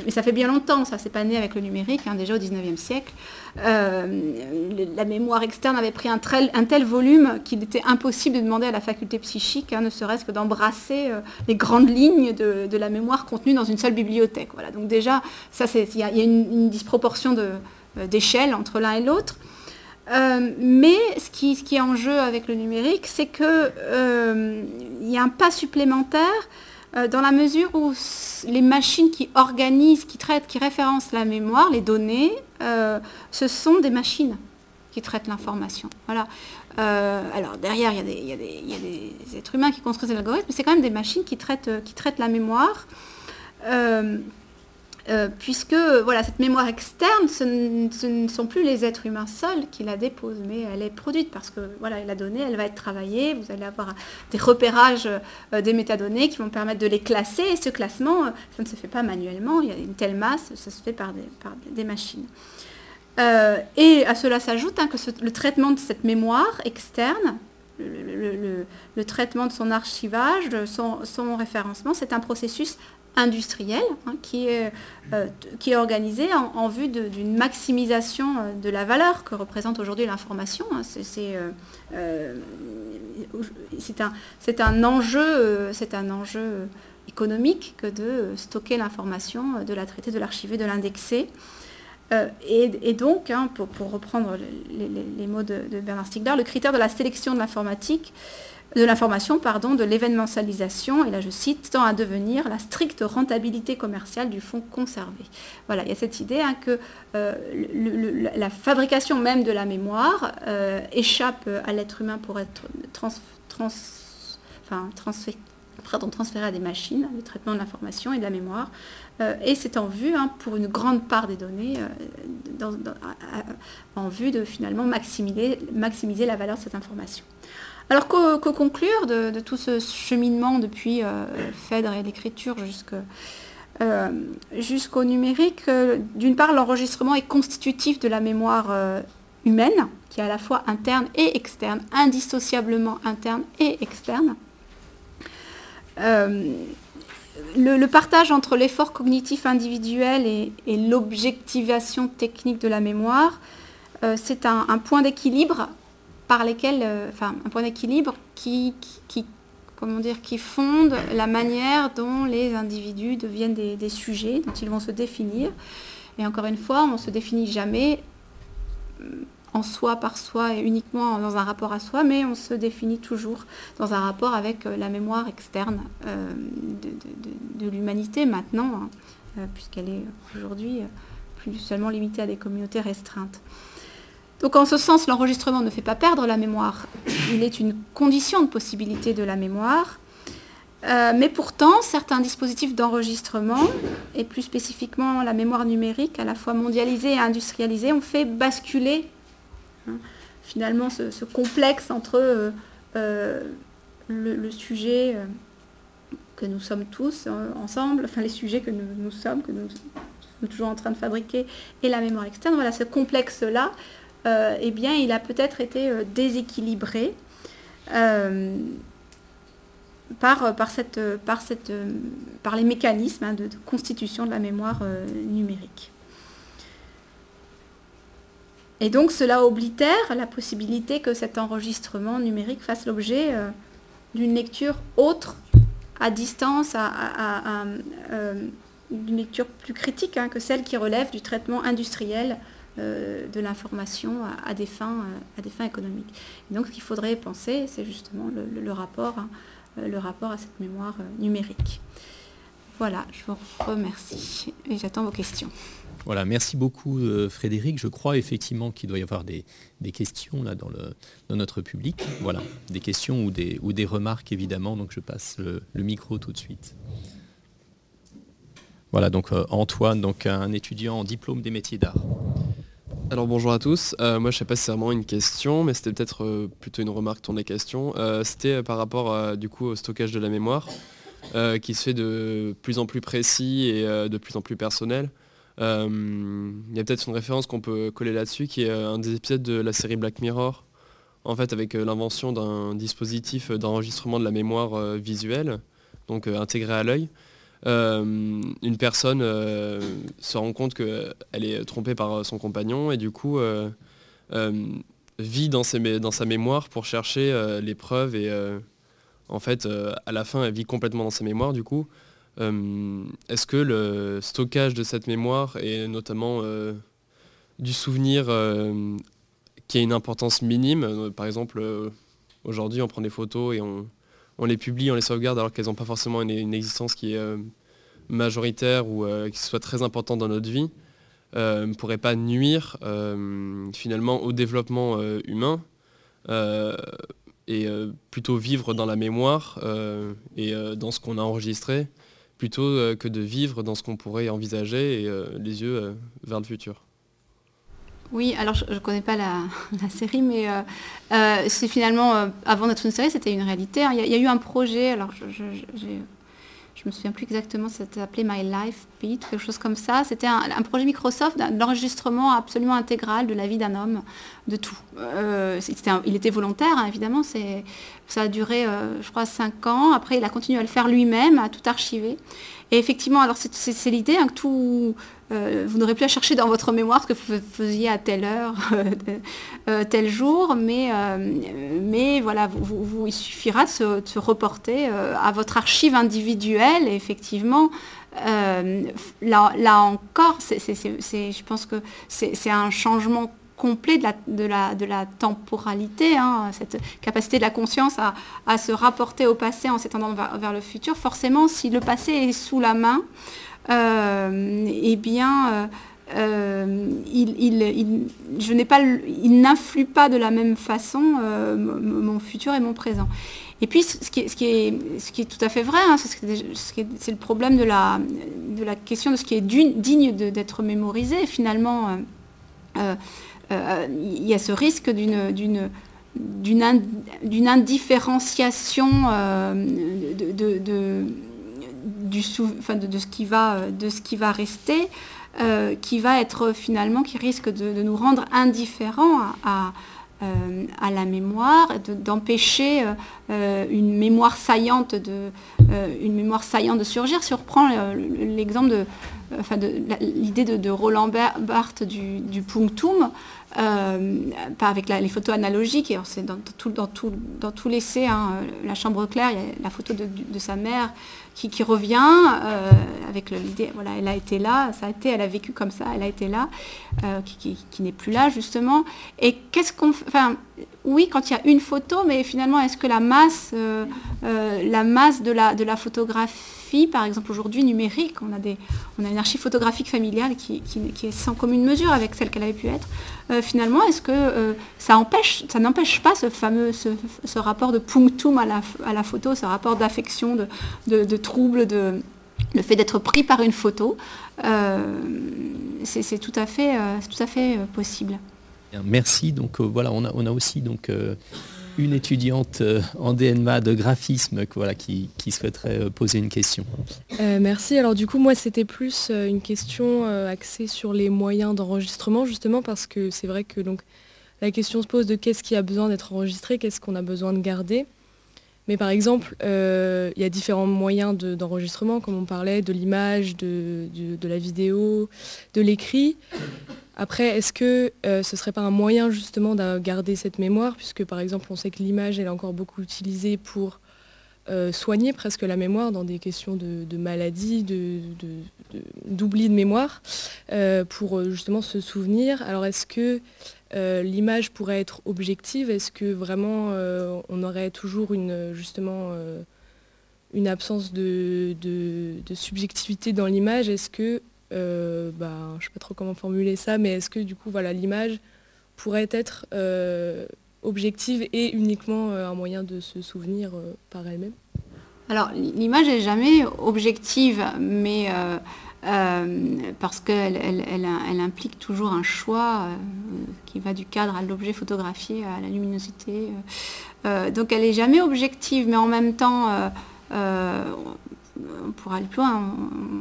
Speaker 2: Mais ça fait bien longtemps, ça c'est pas né avec le numérique, hein, déjà au 19e siècle. la mémoire externe avait pris un, tel volume qu'il était impossible de demander à la faculté psychique, hein, ne serait-ce que d'embrasser les grandes lignes de, la mémoire contenue dans une seule bibliothèque. Donc déjà, ça il y, a une disproportion de d'échelle entre l'un et l'autre. Euh, mais ce qui, est en jeu avec le numérique, c'est qu'il euh, y a un pas supplémentaire dans la mesure où les machines qui organisent, qui traitent, qui référencent la mémoire, les données, ce sont des machines qui traitent l'information. Alors derrière, il y, a des, êtres humains qui construisent l'algorithme, mais c'est quand même des machines qui traitent la mémoire. Euh, puisque voilà, cette mémoire externe, ce, ne sont plus les êtres humains seuls qui la déposent, mais elle est produite parce que voilà, la donnée, elle va être travaillée, vous allez avoir des repérages euh, des métadonnées qui vont permettre de les classer, et ce classement, euh, ça ne se fait pas manuellement, il y a une telle masse, ça se fait par des, machines. et à cela s'ajoute hein, que le traitement de cette mémoire externe, le, traitement de son archivage, de son référencement, c'est un processus industriel hein, qui, est, euh, qui est organisé en, vue d'une maximisation euh, de la valeur que représente aujourd'hui l'information. Hein. Euh, c'est un, enjeu, un enjeu économique que de stocker l'information, de la traiter, de l'archiver, de l'indexer. et, donc, hein, pour, reprendre les, mots de, de, Bernard Stiegler, le critère de la sélection de l'informatique de l'information, pardon, de l'événementialisation, et là je cite, tend à devenir la stricte rentabilité commerciale du fonds conservé. Voilà, il y a cette idée hein, que euh, la fabrication même de la mémoire euh, échappe à l'être humain pour être trans, enfin, transféré à des machines, le traitement de l'information et de la mémoire. Euh, et c'est en vue, hein, pour une grande part des données, en vue de finalement maximiser la valeur de cette information. Alors que, conclure de, tout ce cheminement depuis euh, Phèdre et l'écriture euh, jusqu'au numérique euh, D'une part, l'enregistrement est constitutif de la mémoire humaine, qui est à la fois interne et externe, indissociablement interne et externe. Le, partage entre l'effort cognitif individuel et, l'objectivation technique de la mémoire, c'est un, point d'équilibre par lesquels, euh, enfin, un point d'équilibre qui, qui, comment dire, qui fonde la manière dont les individus deviennent des, sujets, dont ils vont se définir. Et encore une fois, on ne se définit jamais euh, en soi, par soi et uniquement dans un rapport à soi, mais on se définit toujours dans un rapport avec euh, la mémoire externe de, l'humanité maintenant, hein, puisqu'elle est aujourd'hui plus seulement limitée à des communautés restreintes. Donc en ce sens, l'enregistrement ne fait pas perdre la mémoire. Il est une condition de possibilité de la mémoire. Euh, mais pourtant, certains dispositifs d'enregistrement, et plus spécifiquement la mémoire numérique, à la fois mondialisée et industrialisée, ont fait basculer hein, finalement ce, complexe entre euh, euh, le, sujet que nous sommes tous ensemble, enfin les sujets que nous, sommes, que nous sommes toujours en train de fabriquer, et la mémoire externe. Voilà, ce complexe-là euh, eh bien, il a peut-être été euh, déséquilibré euh, par, les mécanismes hein, de, constitution de la mémoire numérique. Et donc cela oblitère la possibilité que cet enregistrement numérique fasse l'objet d'une lecture autre, à distance, d'une lecture plus critique hein, que celle qui relève du traitement industriel euh, de l'information à, des fins, euh, à des fins économiques. donc ce qu'il faudrait penser, c'est justement le, rapport, hein, euh, le rapport à cette mémoire numérique. Voilà, je vous remercie et j'attends vos questions.
Speaker 1: Voilà, merci beaucoup euh, Frédéric. Je crois effectivement qu'il doit y avoir des, questions là dans, le, dans, notre public. Voilà, des questions ou des, ou des remarques évidemment. Donc je passe le, micro tout de suite. Voilà, donc euh, Antoine, donc un étudiant en diplôme des métiers d'art.
Speaker 7: Alors bonjour à tous. Euh, moi je sais pas si c'est vraiment une question, mais c'était peut-être plutôt une remarque tournée question. c'était par rapport au stockage de la mémoire, qui se fait de plus en plus précis et de plus en plus personnel. Euh, il y a peut-être une référence qu'on peut coller là-dessus, qui est euh, un des épisodes de la série Black Mirror, en fait avec euh, l'invention d'un dispositif d'enregistrement de la mémoire visuelle, donc intégré à l'œil. Une personne se rend compte qu'elle est trompée par son compagnon et du coup vit dans, dans, sa mémoire pour chercher les preuves et en fait à la fin elle vit complètement dans sa mémoire. Du coup euh, est-ce que le stockage de cette mémoire et notamment euh, du souvenir euh, qui a une importance minime, par exemple aujourd'hui on prend des photos et on, les publie, on les sauvegarde alors qu'elles n'ont pas forcément une, existence qui est majoritaire ou qui soit très importante dans notre vie, ne pourrait pas nuire finalement au développement humain et plutôt vivre dans la mémoire et dans ce qu'on a enregistré plutôt euh, que de vivre dans ce qu'on pourrait envisager et euh, les yeux euh, vers le futur.
Speaker 2: Oui, alors je ne connais pas la, série, mais c'est finalement, avant d'être une série, c'était une réalité. Il y, a eu un projet, alors je, je me souviens plus exactement, c'était appelé My Life Beat, quelque chose comme ça. C'était un, projet Microsoft d'enregistrement absolument intégral de la vie d'un homme, de tout. Euh, il était volontaire, hein, évidemment. Ça a duré, euh, je crois, cinq ans. Après, il a continué à le faire lui-même, à tout archiver. Et effectivement, alors c'est l'idée hein, que tout, euh, vous n'aurez plus à chercher dans votre mémoire ce que vous faisiez à telle heure, euh, tel jour, mais, euh, mais voilà, vous, il suffira de se, reporter à votre archive individuelle. Effectivement, là, là, encore, je pense que c'est un changement complet de la, de la, de la temporalité, hein, cette capacité de la conscience à, se rapporter au passé en s'étendant vers, le futur. Forcément, si le passé est sous la main, eh bien, euh, euh, il, il n'influe pas de la même façon mon futur et mon présent. Et puis, ce qui est, tout à fait vrai, hein, c'est le problème de la, question de ce qui est digne d'être mémorisé. Finalement, euh, il y a ce risque d'une indifférenciation euh, de, de, ce qui va, de ce qui va rester, euh, qui va être finalement, qui risque de, nous rendre indifférents à, à, la mémoire, d'empêcher une mémoire saillante de, une mémoire saillante de surgir. Si on reprend l'exemple de, enfin l'idée de, Roland Barthes du, du punctum, euh, pas avec les photos analogiques, et c'est dans, tout, dans, tout, dans tout l'essai, hein, la chambre claire, il y a la photo de, sa mère qui, revient euh, avec l'idée, voilà, elle a été là, ça a été, elle a vécu comme ça, elle a été là, euh, qui, n'est plus là justement. Et qu'est-ce qu'on, enfin, oui, quand il y a une photo, mais finalement, est-ce que la masse, la masse de la, photographie par exemple aujourd'hui numérique, on a, des, on a une archive photographique familiale qui, est sans commune mesure avec celle qu'elle avait pu être. Euh, finalement, est-ce que euh, ça empêche, ça n'empêche pas ce fameux rapport de punctum à la, photo, ce rapport d'affection, de, trouble, de, le fait d'être pris par une photo, euh, c'est tout à fait possible.
Speaker 1: Merci. Donc voilà, on a, aussi donc une étudiante euh, en DNMA de graphisme qui, souhaiterait euh, poser une question.
Speaker 8: Euh, merci. Alors du coup, moi, c'était plus une question axée sur les moyens d'enregistrement, justement parce que c'est vrai que donc, la question se pose de qu'est-ce qui a besoin d'être enregistré, qu'est-ce qu'on a besoin de garder. Mais par exemple, il y a différents moyens d'enregistrement, comme on parlait, de l'image, de, de, la vidéo, de l'écrit. Après, est-ce que euh, ce ne serait pas un moyen justement de garder cette mémoire, puisque par exemple on sait que l'image elle est encore beaucoup utilisée pour euh, soigner presque la mémoire dans des questions de, maladie, d'oubli de, de, mémoire, euh, pour justement se souvenir. Alors est-ce que l'image pourrait être objective. Est-ce que vraiment on aurait toujours une justement une absence de, subjectivité dans l'image, est-ce que, euh, bah, je ne sais pas trop comment formuler ça, mais est-ce que du coup voilà, l'image pourrait être euh, objective et uniquement un moyen de se souvenir par elle-même?
Speaker 2: Alors l'image n'est jamais objective, mais parce qu'elle elle, implique toujours un choix qui va du cadre à l'objet photographié, à la luminosité. donc elle n'est jamais objective, mais en même temps, euh, pourra aller plus loin,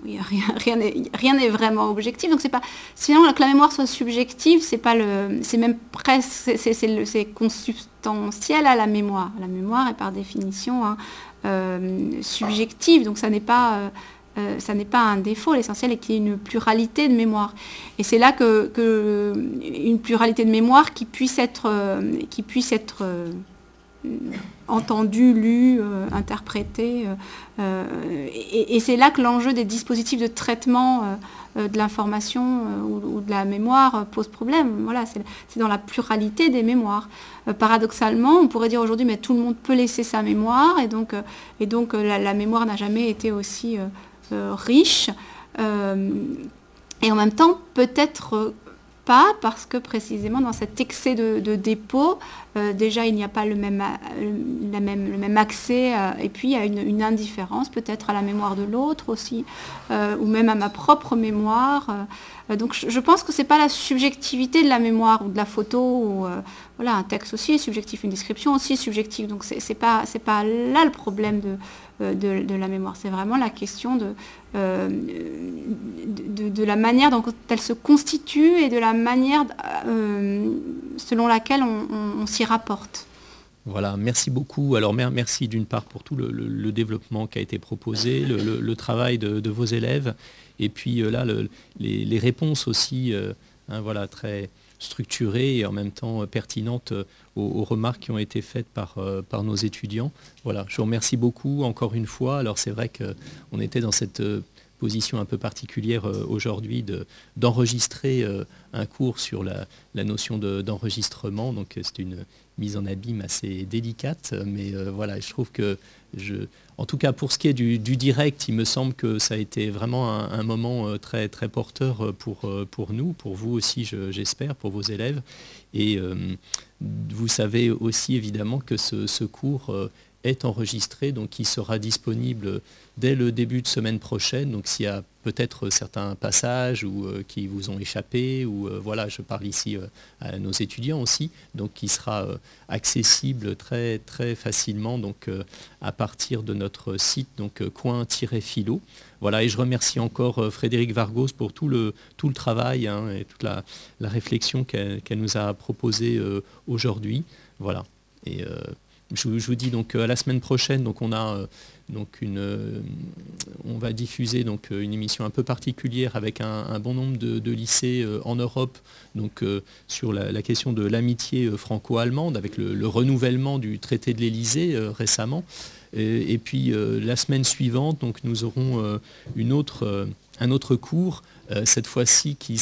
Speaker 2: rien n'est vraiment objectif. Donc c'est pas. Sinon que la mémoire soit subjective, c'est pas le. C'est même presque. C'est consubstantiel à la mémoire. La mémoire est par définition hein, euh, subjective, donc ça n'est pas. Euh, ça n'est pas un défaut, l'essentiel est qu'il y ait une pluralité de mémoire. Et c'est là que, une pluralité de mémoire qui puisse être, euh, interprété. Euh, euh, et, c'est là que l'enjeu des dispositifs de traitement de l'information ou, de la mémoire pose problème. Voilà, c'est dans la pluralité des mémoires. paradoxalement, on pourrait dire aujourd'hui, mais tout le monde peut laisser sa mémoire, et donc la, mémoire n'a jamais été aussi riche. et en même temps, peut-être pas parce que précisément dans cet excès de, dépôt, euh, déjà il n'y a pas le même, euh, même, le même accès euh, et puis il y a une, indifférence peut-être à la mémoire de l'autre aussi ou même à ma propre mémoire. donc je, pense que ce n'est pas la subjectivité de la mémoire ou de la photo ou voilà un texte aussi est subjectif, une description aussi est subjective. Donc c'est pas c'est pas là le problème de de, la mémoire. C'est vraiment la question euh, de, la manière dont elle se constitue et de la manière euh, selon laquelle on, s'y rapporte.
Speaker 1: Voilà, merci beaucoup. Alors merci d'une part pour tout le, développement qui a été proposé, le, travail de, vos élèves, et puis euh, là les, réponses aussi, hein, très, structurée et en même temps euh, pertinente euh, aux, remarques qui ont été faites par, euh, par nos étudiants. Voilà, je vous remercie beaucoup encore une fois. Alors c'est vrai qu'on était dans cette position un peu particulière aujourd'hui d'enregistrer un cours sur la, notion d'enregistrement. Donc c'est une mise en abîme assez délicate, mais voilà, je trouve que en tout cas, pour ce qui est du, direct, il me semble que ça a été vraiment un, moment euh, très, très porteur euh, pour, euh, pour nous, pour vous aussi, j'espère, pour vos élèves. Et vous savez aussi évidemment que ce, cours est enregistré, donc il sera disponible dès le début de semaine prochaine. Donc s'il y a peut-être certains passages ou, euh, qui vous ont échappé, ou euh, voilà, je parle ici euh, à nos étudiants aussi, donc qui sera accessible très très facilement donc à partir de notre site donc coin-philo. Voilà, et je remercie encore Frédéric Vargos pour tout le, tout le travail hein, et toute la, réflexion qu'elle nous a proposée aujourd'hui. Voilà. Et je, vous dis donc à la semaine prochaine, une, euh, on va diffuser euh, une émission un peu particulière avec un, bon nombre de, lycées euh, en Europe sur la, question de l'amitié franco-allemande avec le, renouvellement du traité de l'Elysée récemment. Et, puis la semaine suivante, nous aurons un autre cours cette fois-ci qui,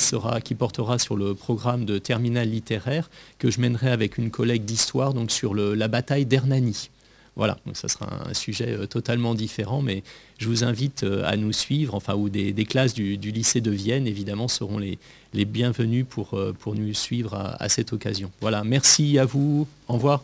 Speaker 1: portera sur le programme de terminal littéraire que je mènerai avec une collègue d'histoire donc sur la bataille d'Hernani. Voilà, donc ça sera un sujet euh, totalement différent, mais je vous invite euh, à nous suivre, enfin, ou des, classes du, lycée de Vienne, évidemment, seront les, les bienvenus pour, euh, pour nous suivre à cette occasion. Voilà, merci à vous, au revoir.